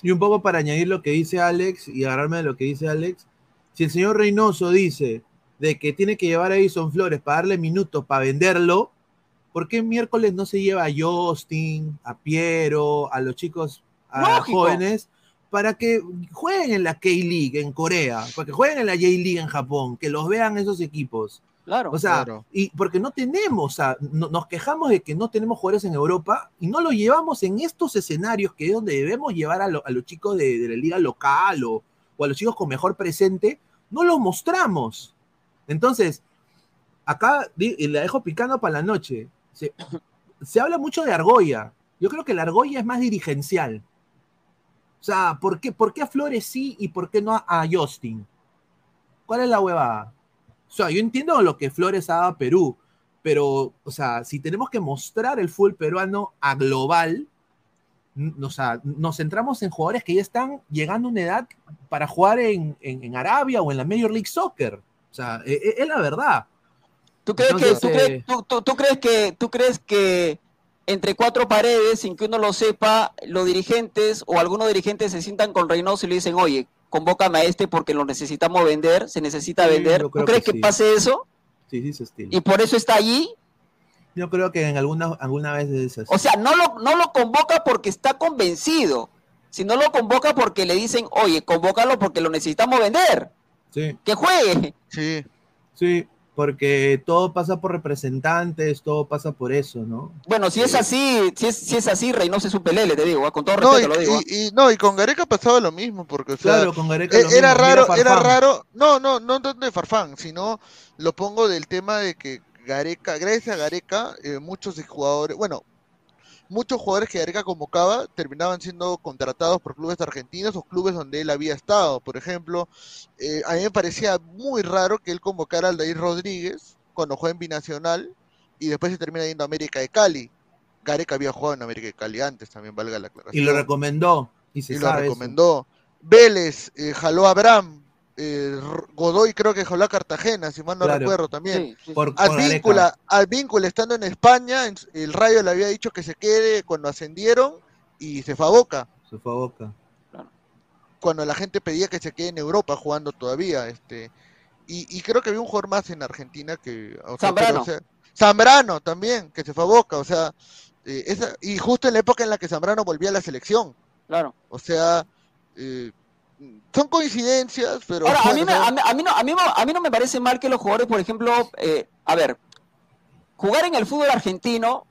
Y un poco para añadir lo que dice Alex y agarrarme de lo que dice Alex, si el señor Reynoso dice de que tiene que llevar a Edison Flores para darle minutos para venderlo, ¿por qué miércoles no se lleva a Justin, a Piero, a los chicos, a Lógico. jóvenes, para que jueguen en la K-League en Corea, para que jueguen en la J-League en Japón, que los vean esos equipos? Claro. O sea, Claro. y porque no tenemos, o sea, no- nos quejamos de que no tenemos jugadores en Europa y no los llevamos en estos escenarios que es donde debemos llevar a, lo- a los chicos de, de la liga local o, o a los chicos con mejor presente, no los mostramos. Entonces, acá y la dejo picando para la noche. Se, habla mucho de Argolla. Yo creo que la Argolla es más dirigencial. O sea, ¿por qué, ¿por qué a Flores sí y por qué no a, Justin? ¿Cuál es la huevada? O sea, yo entiendo lo que Flores ha dado a Perú, pero, o sea, si tenemos que mostrar el fútbol peruano a global, o sea, nos centramos en jugadores que ya están llegando a una edad para jugar en Arabia o en la Major League Soccer. Sea, e- e- es, la verdad. ¿Tú crees, Entonces, que, tú, eh, tú- tú- tú crees que, ¿Tú crees que entre cuatro paredes, sin que uno lo sepa, los dirigentes o algunos dirigentes se sientan con Reynoso y le dicen, oye, convócame a este porque lo necesitamos vender, se necesita Sí, vender? ¿Tú crees que que, sí. pase eso? Sí, sí, se estila. ¿Y por eso está allí? Yo creo que en alguna, alguna vez es así. O sea, no lo, no lo convoca porque está convencido, sino lo convoca porque le dicen, oye, convócalo porque lo necesitamos vender, Sí, que juegue. Sí. sí, porque todo pasa por representantes, todo pasa por eso, ¿no? Bueno, si es así, si es, si es así, Reynoso es un pelele, te digo, ah, con todo No, y, respeto lo digo. ah. y- y- no, y con Gareca pasaba lo mismo, porque, o sea, Claro, con Gareca e- lo era mismo, raro, era raro, no, no, no tanto de Farfán, sino lo pongo del tema de que Gareca, gracias a Gareca, eh, muchos de jugadores, bueno, muchos jugadores que Gareca convocaba terminaban siendo contratados por clubes argentinos o clubes donde él había estado. Por ejemplo, eh, a mí me parecía muy raro que él convocara al David Rodríguez cuando juega en Binacional y después se termina yendo a América de Cali. Gareca había jugado en América de Cali antes, también valga la aclaración Y lo recomendó, y se y lo eso. recomendó. Vélez eh, jaló a Abraham. Eh, Godoy creo que jaló a Cartagena, si mal no Claro. recuerdo también. Sí, sí, Por- por Advíncula, Advíncula estando en España, en- el Rayo le había dicho que se quede cuando ascendieron y se fue a Boca. Se fue a Boca. Cuando la gente pedía que se quede en Europa jugando todavía. este Y, y creo que había un jugador más en Argentina que... o sea, pero, Zambrano. o sea, Zambrano también, que se fue a Boca. O sea, eh, esa, y justo en la época en la que Zambrano volvía a la selección. Claro. O sea, eh, son coincidencias, pero... Ahora, a mí, me- a, mí, a mí no, a, mí, no- a mí no me parece mal que los jugadores, por ejemplo, eh, a ver, jugar en el fútbol argentino,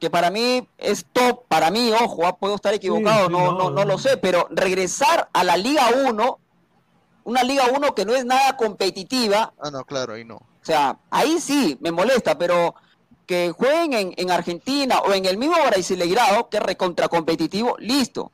que para mí es top, para mí, ojo, ah, puedo estar equivocado, sí, no, no, no, no lo sé, pero regresar a la Liga 1, una Liga 1 que no es nada competitiva, Ah, no, claro, ahí no. o sea, ahí sí me molesta, pero que jueguen en, en Argentina o en el mismo Brasileirao, que es recontra competitivo, listo.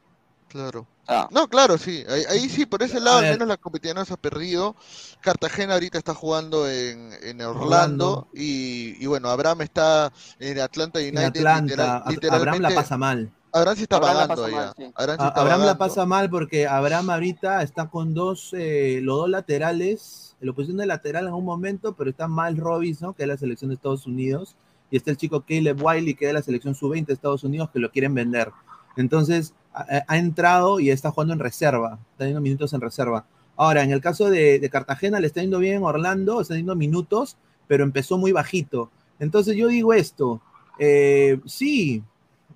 Claro. Ah. No, claro, sí. Ahí, ahí sí, por ese lado, al menos la competición no se ha perdido. Cartagena ahorita está jugando en, en Orlando, Orlando. Y, y bueno, Abraham está en Atlanta En United. Atlanta, literal- A- Abraham la literalmente- pasa mal. Abraham sí está Abraham pagando pasa ya. mal, sí. Abraham sí A- está Abraham la pasa mal porque Abraham ahorita está con dos, eh, los dos laterales, en la posición de lateral en un momento, pero está Mal Robinson, que es la selección de Estados Unidos, y está el chico Caleb Wiley, que es de la selección sub-20 de Estados Unidos, que lo quieren vender. Entonces, ha, ha entrado y está jugando en reserva, está teniendo minutos en reserva. Ahora, en el caso de, de Cartagena, le está yendo bien en Orlando, está teniendo minutos, pero empezó muy bajito. Entonces, yo digo esto, eh, sí,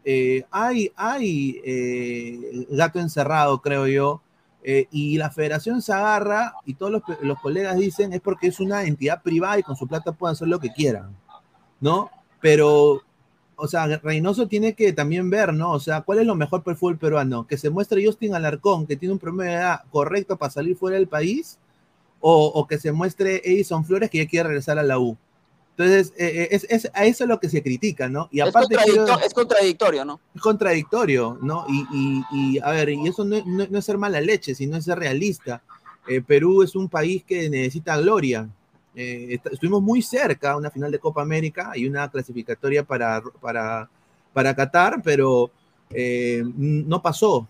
eh, hay, hay eh, gato encerrado, creo yo, eh, y la federación se agarra y todos los, los colegas dicen es porque es una entidad privada y con su plata pueden hacer lo que quieran, ¿no? Pero o sea, Reynoso tiene que también ver, ¿no? O sea, ¿cuál es lo mejor para el fútbol peruano? ¿Que se muestre Justin Alarcón, que tiene un promedio de edad correcto para salir fuera del país? ¿O, o que se muestre Edison Flores, que ya quiere regresar a la U? Entonces, eh, es, es- a eso es lo que se critica, ¿no? Y Es, aparte es contradictorio, ¿no? es contradictorio, ¿no? Y, y- y, a ver, y eso no, no- no es ser mala leche, sino es ser realista. Eh, Perú es un país que necesita gloria. Eh, est- estuvimos muy cerca una final de Copa América y una clasificatoria para, para, para Qatar, pero eh, no pasó.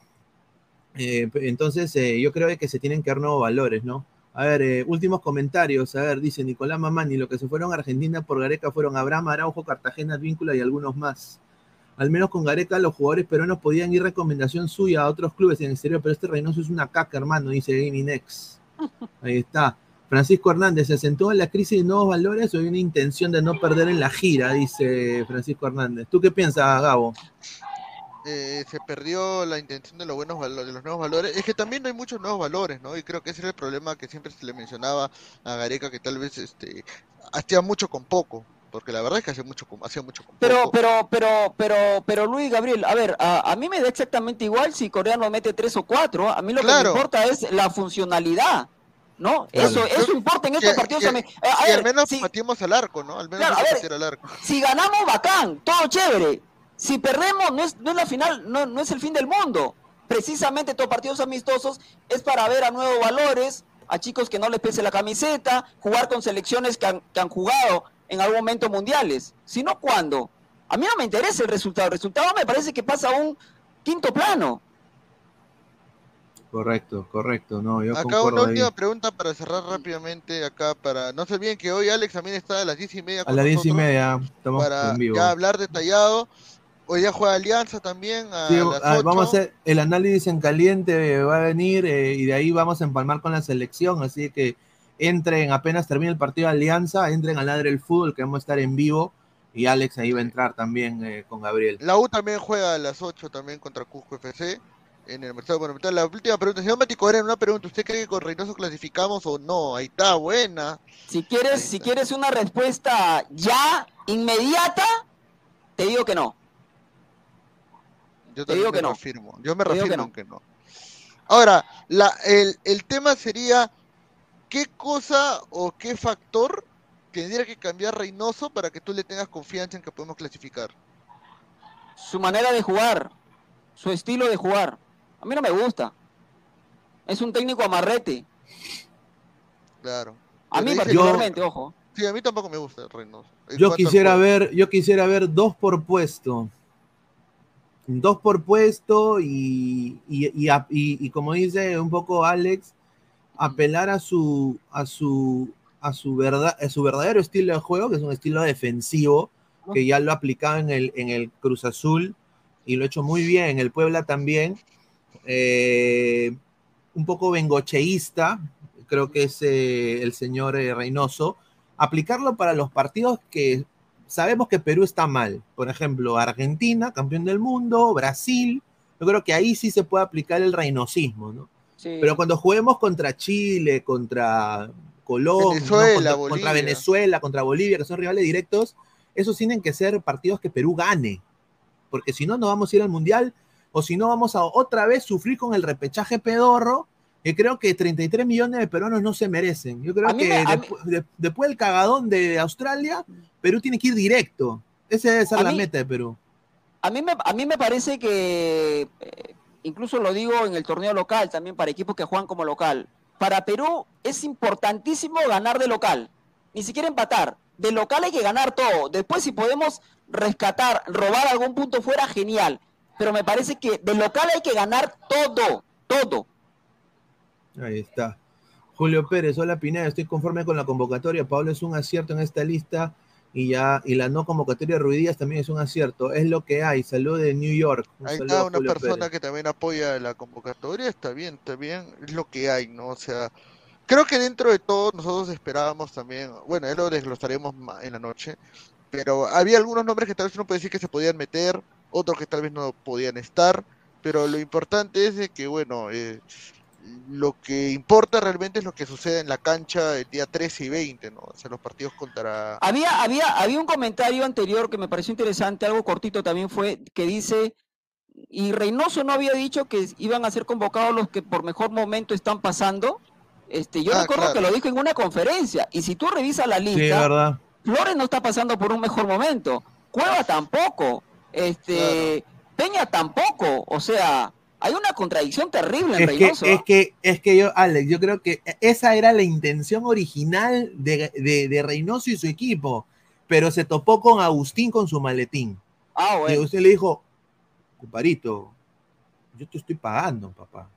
Eh, entonces, yo creo que se tienen que dar nuevos valores, ¿no? A ver, últimos comentarios. A ver, dice Nicolás Mamani, lo que se fueron a Argentina por Gareca fueron Abraham Araujo, Cartagena, Víncula y algunos más. Al menos con Gareca los jugadores peruanos podían ir recomendación suya a otros clubes en el exterior, pero este Reynoso es una caca, hermano, dice Gaming. Ahí está. Francisco Hernández, ¿se asentó en la crisis de nuevos valores o hay una intención de no perder en la gira? Dice Francisco Hernández. ¿Tú qué piensas, Gabo? eh, se perdió la intención de los buenos valores, de los nuevos valores. Es que también no hay muchos nuevos valores, ¿no? Y creo que ese era el problema que siempre se le mencionaba a Gareca, que tal vez este hacía mucho con poco, porque la verdad es que hacía mucho con, hacía mucho con Pero, poco. pero, pero, pero, pero Luis Gabriel, a ver, a, a mí me da exactamente igual si Coreano mete tres o cuatro. A mí lo que me importa es la funcionalidad, ¿no? Claro. Eso, eso importa en estos Que- partidos. que- a mí- eh, a ver, al menos si- al arco, ¿no? Al menos Claro, a se ver, pateara al arco. si ganamos, bacán, todo chévere. Si perdemos, no es, no es la final, no, no es el fin del mundo. Precisamente estos partidos amistosos es para ver a nuevos valores, a chicos que no les pese la camiseta, jugar con selecciones que han, que han jugado en algún momento mundiales. Si no, ¿cuándo? A mí no me interesa el resultado. El resultado me parece que pasa a un quinto plano. Correcto, correcto. No, yo Acá una ahí. última pregunta para cerrar rápidamente acá para no se olviden que hoy Alex también está a las diez y media A las diez y media estamos para en vivo. ya hablar detallado. Hoy ya juega Alianza también a Sí, las ah, vamos a 8. hacer el análisis en caliente, eh, va a venir eh, y de ahí vamos a empalmar con la selección. Así que entren, apenas termine el partido de Alianza, entren al Ladre el Fútbol, que vamos a estar en vivo. Y Alex ahí va a entrar también eh, con Gabriel. La U también juega a las 8 también contra Cusco FC en el Mercado Monumental. La última pregunta, señor Mati Correa, una pregunta, ¿usted cree que con Reynoso clasificamos o no? Ahí está, buena. Si quieres, si quieres una respuesta ya, inmediata, te digo que no. Yo Te digo que no. reafirmo. Yo me Te digo que reafirmo no. que no. Ahora, la, el, el tema sería, ¿qué cosa o qué factor tendría que cambiar Reynoso para que tú le tengas confianza en que podemos clasificar? Su manera de jugar, su estilo de jugar. A mí no me gusta. Es un técnico amarrete. Claro. A mí particularmente, ojo. Sí, a mí tampoco me gusta Reynoso. En Yo quisiera ver, yo quisiera ver dos por puesto. Dos por puesto y, y, y a- y- y como dice un poco Alex, apelar a su, a su, a su verdad, a su verdadero estilo de juego, que es un estilo defensivo, que ya lo aplicaba en el, en el Cruz Azul y lo ha hecho muy bien, en el Puebla también. Eh, un poco bengocheísta, creo que es eh, el señor eh, Reynoso, aplicarlo para los partidos que sabemos que Perú está mal. Por ejemplo, Argentina, campeón del mundo, Brasil. Yo creo que ahí sí se puede aplicar el reinosismo, ¿no? Sí. Pero cuando juguemos contra Chile, contra Colombia, contra, Bolivia. contra Venezuela, contra Bolivia, que son rivales directos, esos tienen que ser partidos que Perú gane. Porque si no, no vamos a ir al Mundial, o si no, vamos a otra vez sufrir con el repechaje pedorro, que creo que 33 millones de peruanos no se merecen. Yo creo que me- de- después del cagadón de Australia, Perú tiene que ir directo. Esa debe ser A la mí- meta de Perú. A mí me, a mí me parece que, eh, incluso lo digo en el torneo local, también para equipos que juegan como local, para Perú es importantísimo ganar de local, ni siquiera empatar. De local hay que ganar todo. Después si podemos rescatar, robar algún punto fuera, genial. Pero me parece que de local hay que ganar todo, todo. Ahí está. Julio Pérez, hola Pineda, estoy conforme con la convocatoria. Pablo es un acierto en esta lista y ya y la no convocatoria de Ruidías también es un acierto. Es lo que hay. Salud de New York. Un Ahí está una Julio persona Pérez. que también apoya la convocatoria, está bien, está bien, es lo que hay, ¿no? O sea, creo que dentro de todo nosotros esperábamos también, bueno, ya lo desglosaremos en la noche, pero había algunos nombres que tal vez uno puede decir que se podían meter, otros que tal vez no podían estar, pero lo importante es de que, bueno, eh, lo que importa realmente es lo que sucede en la cancha el día 13 y 20, ¿no? O sea, los partidos contra... Había, había, había un comentario anterior que me pareció interesante, algo cortito también fue, que dice, y Reynoso no había dicho que iban a ser convocados los que por mejor momento están pasando. Este, yo Ah, recuerdo claro. que lo dijo en una conferencia, y si tú revisas la lista, Sí. Flores no está pasando por un mejor momento, Cueva tampoco, este, Peña tampoco, o sea, hay una contradicción terrible en Es que, Reynoso. es que, es que yo, Alex, yo creo que esa era la intención original de, de, de Reynoso y su equipo, pero se topó con Agustín con su maletín. Ah, Y usted le dijo, comparito, yo te estoy pagando, papá.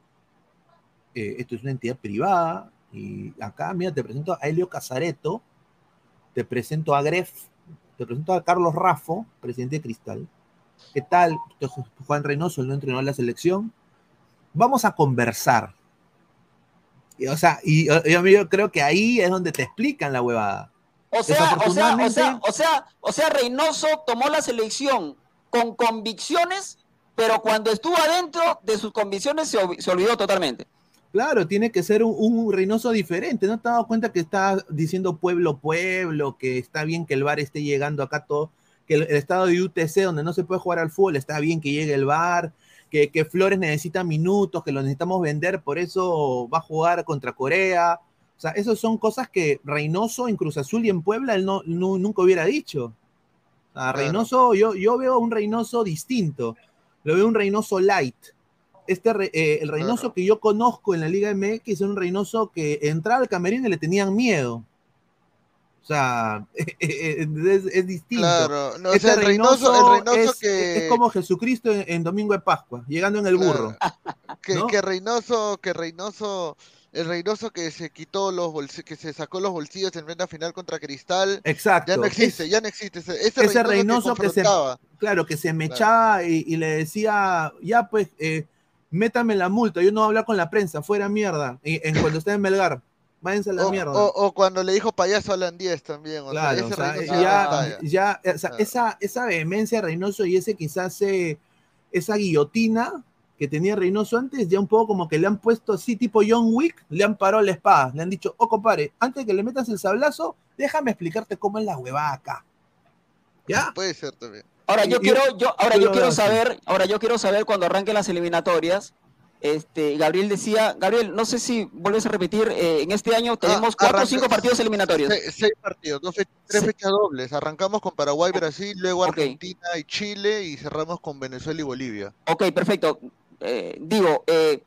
Eh, esto es una entidad privada y acá, mira, te presento a Helio Casareto, te presento a Gref, te presento a Carlos Raffo, presidente de Cristal. ¿Qué tal? Juan Reynoso, no entrenó a la selección. Vamos a conversar. Y, o sea, y yo, creo que ahí es donde te explican la huevada. O sea, o sea, o sea, o sea, o sea, Reynoso tomó la selección con convicciones, pero cuando estuvo adentro de sus convicciones se, olvidó totalmente. Claro, tiene que ser un, un Reynoso diferente. ¿No te has dado cuenta que está diciendo pueblo, pueblo, que está bien que el bar esté llegando acá todo, que el, el estado de UTC donde no se puede jugar al fútbol, está bien que llegue el bar, que, que Flores necesita minutos, que lo necesitamos vender, por eso va a jugar contra Corea. O sea, esas son cosas que Reynoso en Cruz Azul y en Puebla él no, no- nunca hubiera dicho. Sea, Reynoso, yo, yo veo un Reynoso distinto. Lo veo un Reynoso light. Este, eh, el Reynoso que yo conozco en la Liga MX es un Reynoso que entraba al camerino y le tenían miedo. O sea, [laughs] es, es distinto. Claro, no, o Este sea, el Reynoso- el Reynoso es, que- es como Jesucristo en, en Domingo de Pascua, llegando en el burro. [laughs] que, ¿no? que Reynoso, que Reynoso, el Reynoso que se quitó los bolsillos, que se sacó los bolsillos en plena final contra Cristal, Exacto. ya no existe, Es- ya no existe ese, ese ese Reynoso, que, que, se, claro, que se me echaba y, y le decía, ya pues, eh, métame la multa, yo no voy a hablar con la prensa, fuera mierda, y, en cuando esté en Melgar, váyanse a la O, mierda. o- o cuando le dijo payaso a Alan 10 también, o Claro, sea, o ese sea, ya, ya, o sea, esa, esa vehemencia de Reynoso y ese quizás eh, esa guillotina que tenía Reynoso antes, ya un poco como que le han puesto así, tipo John Wick, le han parado la espada, le han dicho, oh compadre, antes de que le metas el sablazo, déjame explicarte cómo es la huevada acá. ¿Ya? Puede ser también. Ahora yo Y- quiero, yo- ahora yo quiero saber, ahora yo quiero saber cuando arranquen las eliminatorias. Este, Gabriel decía, Gabriel, no sé si vuelves a repetir, eh, en este año tenemos cuatro o cinco partidos eliminatorios. Se- seis partidos, dos tres Sí. fechas dobles. Arrancamos con Paraguay, Brasil, luego Argentina y Chile y cerramos con Venezuela y Bolivia. Ok, perfecto. Eh, digo, eh,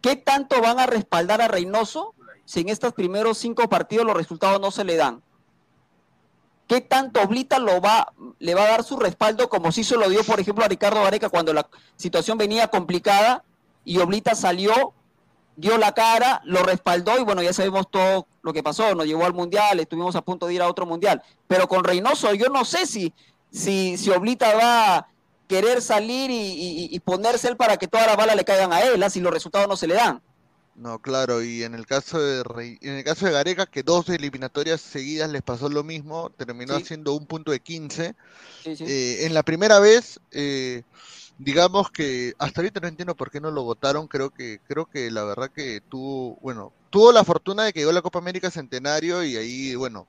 ¿qué tanto van a respaldar a Reynoso si en estos primeros cinco partidos los resultados no se le dan? ¿Qué tanto Oblita lo va, le va a dar su respaldo como si se lo dio, por ejemplo, a Ricardo Vareca cuando la situación venía complicada y Oblita salió, dio la cara, lo respaldó y bueno, ya sabemos todo lo que pasó, nos llevó al Mundial, estuvimos a punto de ir a otro Mundial. Pero con Reynoso yo no sé si, si, si Oblita va a querer salir y, ponerse él para que todas las balas le caigan a él, ¿ah? si los resultados no se le dan. No, claro, y en el caso de Rey- en el caso de Gareca, que dos eliminatorias seguidas les pasó lo mismo, terminó Sí. haciendo un punto de 15. Sí, sí. Eh, en la primera vez, eh, digamos que hasta ahorita no entiendo por qué no lo votaron. Creo que, creo que la verdad que tuvo, bueno, tuvo la fortuna de que llegó la Copa América Centenario y ahí, bueno,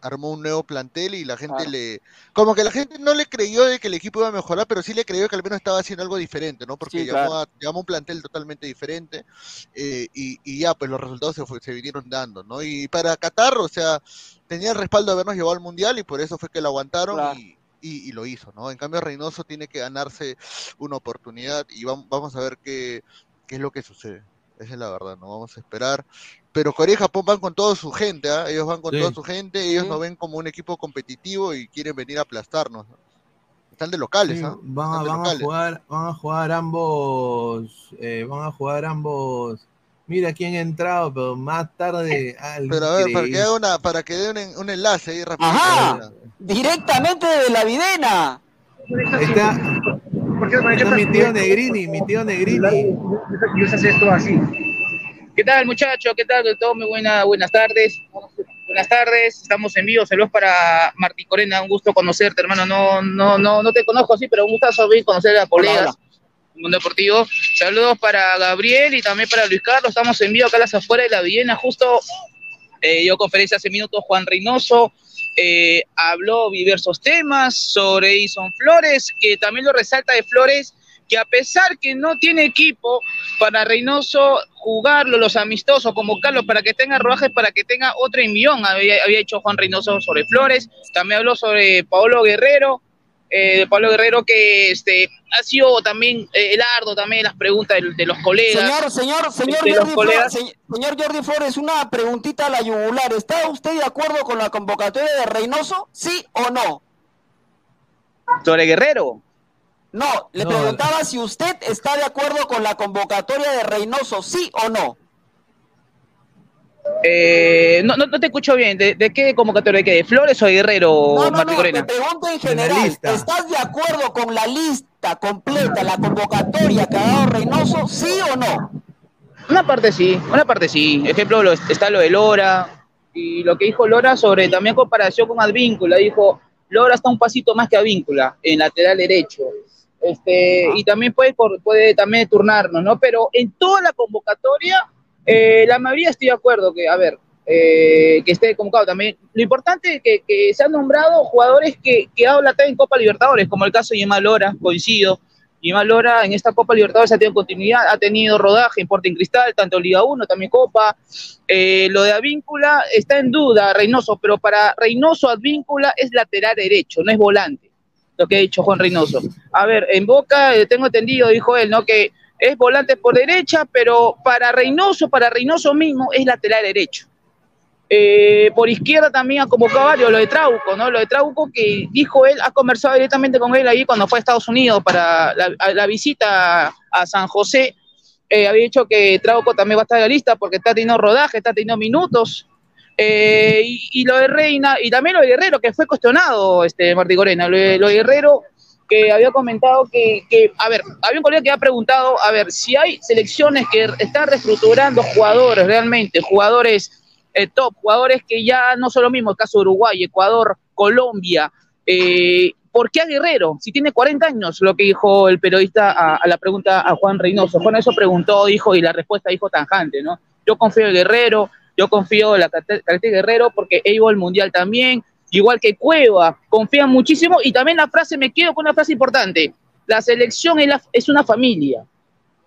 armó un nuevo plantel y la gente Claro. le, como que la gente no le creyó de que el equipo iba a mejorar, pero sí le creyó que al menos estaba haciendo algo diferente, ¿no? Porque Sí, llamó, claro. a, llamó a un plantel totalmente diferente eh, y, y ya, pues los resultados se, se vinieron dando, ¿no? Y para Qatar, o sea, tenía el respaldo de habernos llevado al Mundial y por eso fue que lo aguantaron Claro. y, y- y lo hizo, ¿no? En cambio, Reynoso tiene que ganarse una oportunidad y vam- vamos a ver qué, qué es lo que sucede. Esa es la verdad, ¿no? Vamos a esperar. Pero Corea y Japón van con toda su gente, ¿ah? Ellos van con Sí. toda su gente, ellos Sí. nos ven como un equipo competitivo y quieren venir a aplastarnos. ¿no? Están de locales, Sí, ¿ah? van, a, Están de van a locales. jugar, van a jugar ambos, eh, van a jugar ambos. Mira quién ha entrado, pero más tarde. [laughs] Pero a ver, para que haga una, para que dé un, en- un enlace ahí rápido. Ajá, directamente de la videna. Está mi tío Negrini, mi tío Negrini. Y usas esto así. ¿Qué tal, muchachos? ¿Qué tal? Todo muy buena, buenas tardes. Buenas tardes, estamos en vivo. Saludos para Martín Corena, un gusto conocerte, hermano. No, no, no, no te conozco así, pero un gustazo bien conocer a colegas. Mundo Deportivo. Saludos para Gabriel y también para Luis Carlos. Estamos en vivo acá a las afueras de la Villena. Justo eh, dio conferencia hace minutos Juan Reynoso. eh, habló diversos temas sobre Ison Flores, que también lo resalta de Flores, que a pesar que no tiene equipo para Reynoso jugarlo, los amistosos, convocarlo para que tenga rodajes, para que tenga otro envión, había, había hecho Juan Reynoso sobre Flores, también habló sobre Paolo Guerrero, eh, de Pablo Guerrero que este ha sido también eh, el ardo también las preguntas de, de los colegas Señor, señor, señor Jordi, colegas Flores, se- señor Jordi Flores, una preguntita a la yugular. ¿Está usted de acuerdo con la convocatoria de Reynoso? ¿Sí o no? sobre Guerrero No, le No. preguntaba si usted está de acuerdo con la convocatoria de Reynoso, ¿sí o no? Eh, no, no, no te escucho bien. ¿De, de qué convocatoria? ¿De qué? ¿De Flores o de Guerrero, No, no, Martín no, Corena? te pregunto en general. ¿Estás de acuerdo con la lista completa, la convocatoria que ha dado Reynoso, sí o no? Una parte sí, una parte sí. Ejemplo, lo- está lo de Lora y lo que dijo Lora sobre también comparación con Advíncula. Dijo, Lora está un pasito más que Advíncula en lateral derecho. Este, y también puede, también turnarnos, ¿no? Pero en toda la convocatoria, eh, la mayoría estoy de acuerdo que, a ver, eh, que esté convocado también. Lo importante es que, que se han nombrado jugadores que, que talla en Copa Libertadores, como el caso de Yema Lora, coincido. Yema Lora en esta Copa Libertadores ha tenido continuidad, ha tenido rodaje, en cristal, tanto Liga 1, también Copa. Eh, lo de Advíncula está en duda, Reynoso, pero para Reynoso Advíncula es lateral derecho, no es volante, lo que ha dicho Juan Reynoso. A ver, en Boca, eh, tengo entendido, dijo él, ¿no? Que es volante por derecha, pero para Reynoso, para Reynoso mismo, es lateral derecho. Eh, por izquierda también ha convocado varios, lo de Trauco, ¿no? Lo de Trauco que dijo él, ha conversado directamente con él ahí cuando fue a Estados Unidos para la visita a San José. Eh, había dicho que Trauco también va a estar en la lista porque está teniendo rodaje, está teniendo minutos. Eh, y, lo de Reina, y también lo de Guerrero, que fue cuestionado, este, Martí Corena, lo de, lo Guerrero, que había comentado que, que, a ver, había un colega que había preguntado, a ver, si hay selecciones que están reestructurando jugadores realmente, jugadores eh, top, jugadores que ya no son lo mismo, el caso de Uruguay, Ecuador, Colombia, eh, ¿por qué a Guerrero? Si tiene 40 años, lo que dijo el periodista a, a la pregunta a Juan Reynoso. Juan eso preguntó, dijo, y la respuesta dijo tanjante, ¿no? Yo confío en Guerrero, yo confío en la característica Guerrero porque él iba al Mundial también, igual que Cueva, confían muchísimo, y también la frase, me quedo con una frase importante, la selección es, la- es una familia.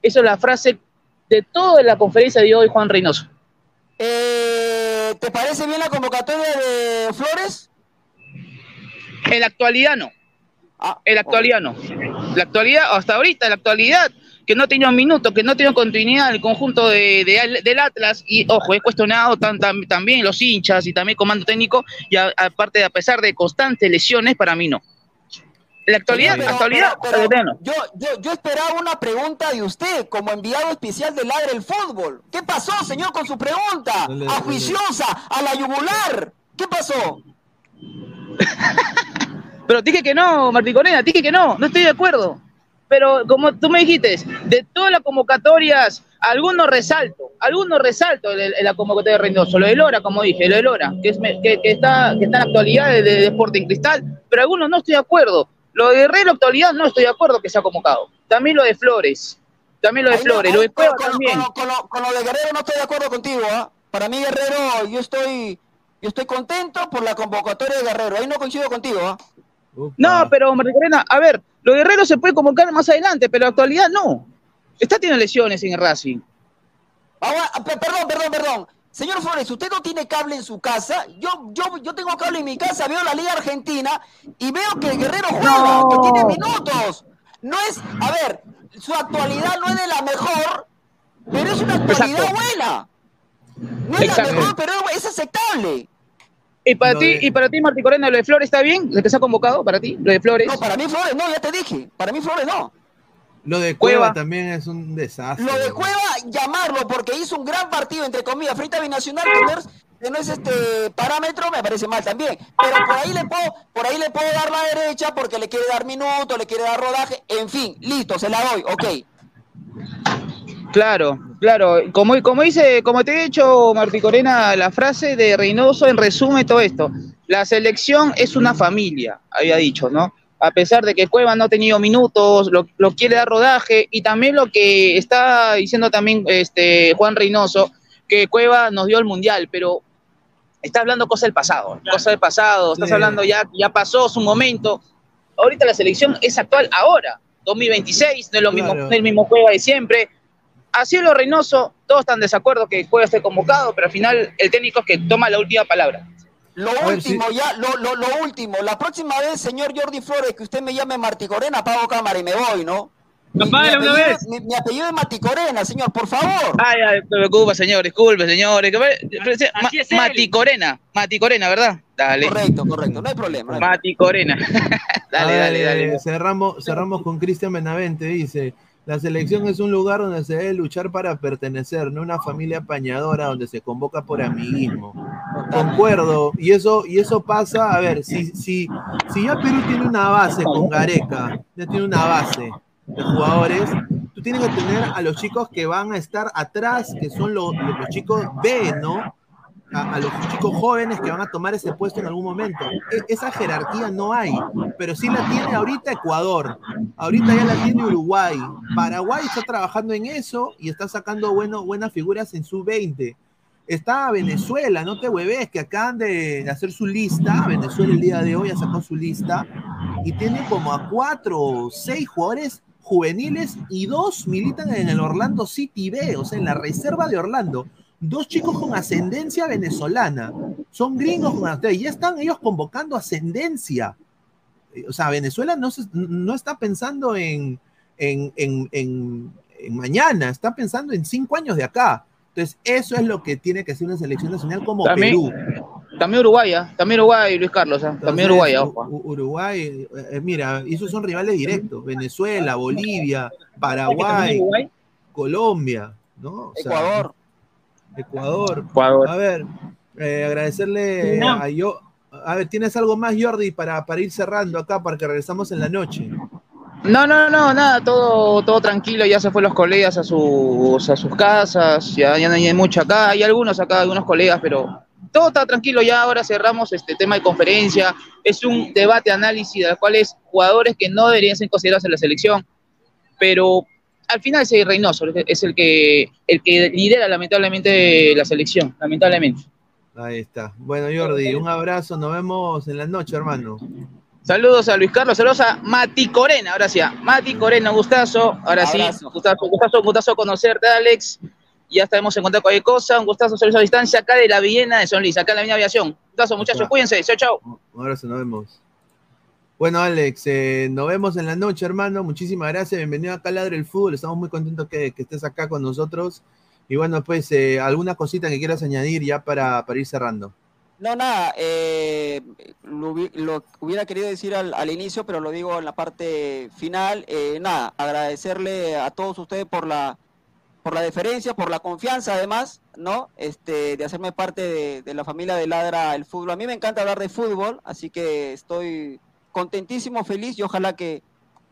Esa es la frase de toda la conferencia de hoy Juan Reynoso. Eh, ¿Te parece bien la convocatoria de Flores? En la actualidad no. en la actualidad no. La actualidad, hasta ahorita, en la actualidad, que no ha tenido minutos, que no ha tenido continuidad en el conjunto de, de- del Atlas, y ojo, he cuestionado tan- tan- también los hinchas y también comando técnico, y a- aparte, de, a pesar de constantes lesiones, para mí no. En la actualidad, Pero- actualidad, pero- pero yo, yo, yo esperaba una pregunta de usted como enviado especial de Ladre el Fútbol. ¿Qué pasó, señor, con su pregunta? Dale, a dale. juiciosa, a la yugular. ¿Qué pasó? [laughs] Pero dije que no, Martín Corena, dije que no, no estoy de acuerdo. Pero como tú me dijiste, de todas las convocatorias, algunos resalto, algunos resalto en, la convocatoria de Reynoso, lo de Lora, como dije, lo de Lora, que, es, que, que está, que está en la actualidad de, de Sporting Cristal, pero algunos no estoy de acuerdo. Lo de Guerrero actualidad no estoy de acuerdo que sea convocado. También lo de Flores, también lo de Flores, lo de Cueva también. con- con lo, con lo de Guerrero no estoy de acuerdo contigo. ¿ah? Para mí, Guerrero, yo estoy, yo estoy contento por la convocatoria de Guerrero. Ahí no coincido contigo. ¿ah? No, pero Corena, a ver, lo de Guerrero se puede convocar más adelante, pero en la actualidad no. Está teniendo lesiones en el Racing. Ahora, ah, pe- perdón, perdón, perdón. Señor Flores, usted no tiene cable en su casa. Yo, yo, yo tengo cable en mi casa, veo la Liga Argentina y veo que Guerrero juega, que tiene minutos. No es, a ver, su actualidad no es de la mejor, pero es una actualidad Exacto. buena. No es Exacto. la mejor, pero es aceptable. ¿Y para ti, de- y para ti, Martín Corena, lo de Flores está bien? ¿Lo que se ha convocado para ti? ¿Lo de Flores? No, para mí Flores no, ya te dije. Para mí Flores no. Lo de Cueva, Cueva. también es un desastre. Lo de. Cueva, llamarlo porque hizo un gran partido, entre comillas, frente a Binacional, que no es, que no es este parámetro, me parece mal también. Pero por ahí le puedo, por ahí le puedo dar la derecha porque le quiere dar minutos, le quiere dar rodaje, en fin, listo, se la doy, ok. Claro, claro. Como, como dice, como te he dicho, Martín Corena, la frase de Reynoso en resumen todo esto. La selección es una familia, había dicho, ¿no? a pesar de que Cueva no ha tenido minutos, lo, lo quiere dar rodaje, y también lo que está diciendo también este Juan Reynoso, que Cueva nos dio el mundial, pero está hablando cosa del pasado, cosa del pasado, estás Sí. hablando ya, ya pasó su momento. Ahorita la selección es actual ahora, 2026, no es lo mismo, Claro. no es el mismo Cueva de siempre. Así es lo Reynoso, todos están de desacuerdo que Cueva esté convocado, pero al final el técnico es que toma la última palabra. Lo último, ya, lo, lo, lo último. La próxima vez, señor Jordi Flores, que usted me llame Martí Corena, apago cámara y me voy, ¿no? Mi, mi Apágala una apellido, vez. mi- mi apellido es Martí Corena, señor, por favor. Ay, ay, me preocupa, señor, disculpe, señor. Ma- Así es él. Mati Corena, Mati Corena, ¿verdad? Dale. Correcto, correcto, no hay problema. Mati Corena. [laughs] dale, A dale, ver, dale. eh, Cerramos, cerramos con Cristian Benavente, dice. La selección es un lugar donde se debe luchar para pertenecer, no una familia apañadora donde se convoca por amiguismo. Concuerdo, y eso, y eso pasa, a ver, si, si, si ya Perú tiene una base con Gareca, ya tiene una base de jugadores, tú tienes que tener a los chicos que van a estar atrás, que son los, los- chicos B, ¿no? A, los chicos jóvenes que van a tomar ese puesto en algún momento. E- esa jerarquía no hay, pero sí la tiene ahorita Ecuador, ahorita ya la tiene Uruguay. Paraguay está trabajando en eso y está sacando bueno, buenas figuras en su 20. Está Venezuela, no te hueves, que acaban de hacer su lista. Venezuela el día de hoy ha sacado su lista y tiene como a cuatro o seis jugadores juveniles y dos militan en el Orlando City B, o sea, en la reserva de Orlando. Dos chicos con ascendencia venezolana. Son gringos con ascendencia. Y ya están ellos convocando ascendencia. Eh, O sea, Venezuela no, se- no está pensando en, en, en- en- en mañana, está pensando en cinco años de acá. Entonces, eso es lo que tiene que ser una selección nacional como También, Perú. también Uruguay, ¿ah? también Uruguay, Luis Carlos, ¿ah? también Uruguay, ojo. Uruguay, eh, mira, esos son rivales directos. Venezuela, Bolivia, Paraguay? Colombia, ¿no? O sea, Ecuador. Ecuador. Ecuador. A ver, eh, agradecerle No. a yo. A ver, ¿tienes algo más, Jordi, para, para ir cerrando acá, para que regresamos en la noche? No, no, no, nada, todo, todo tranquilo, ya se fue los colegas a sus, a sus casas, ya, ya no hay mucho acá, hay algunos acá, algunos colegas, pero todo está tranquilo, ya ahora cerramos este tema de conferencia, es un debate, análisis de los cuales jugadores que no deberían ser considerados en la selección, pero al final ese Reynoso es el que, el que lidera lamentablemente la selección, lamentablemente. Ahí está. Bueno, Jordi, un abrazo, nos vemos en la noche, hermano. Saludos a Luis Carlos, saludos a Mati Corena, ahora sí, a Mati Corena, un gustazo, ahora sí, gustazo, gustazo, gustazo conocerte, Alex, ya estaremos en contacto con cualquier cosa, un gustazo, saludos a distancia, acá de la Villena de Son Luis, acá en la Avenida Aviación, gustazo muchachos, cuídense, chao, chao. Un abrazo, nos vemos. Bueno, Alex, eh, nos vemos en la noche, hermano. Muchísimas gracias. Bienvenido a Ladre el Fútbol. Estamos muy contentos que, estés acá con nosotros. Y bueno, pues, eh, alguna cosita que quieras añadir ya para, ir cerrando. No, nada, eh, lo, hubi- lo hubiera querido decir al, al inicio, pero lo digo en la parte final. Eh, nada, agradecerle a todos ustedes por la, por la deferencia, por la confianza además, ¿no? Este, de hacerme parte de, de la familia de Ladra el Fútbol. A mí me encanta hablar de fútbol, así que estoy contentísimo, feliz y ojalá que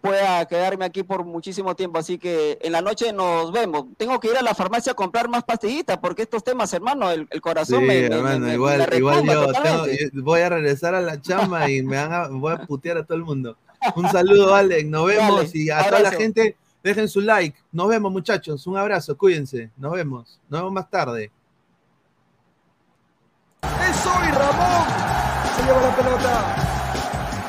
pueda quedarme aquí por muchísimo tiempo. Así que en la noche nos vemos. Tengo que ir a la farmacia a comprar más pastillitas porque estos temas, hermano, el, el corazón Sí, me, hermano, me- me- igual, me igual retumba yo, totalmente. tengo- yo voy a regresar a la chamba y me van a, voy a [laughs] putear a todo el mundo. Un saludo, Alex. Nos vemos Dale, y a toda la gente, dejen su like. Nos vemos, muchachos. Un abrazo, cuídense. Nos vemos. Nos vemos más tarde. ¡Es hoy, Ramón! Se lleva la pelota.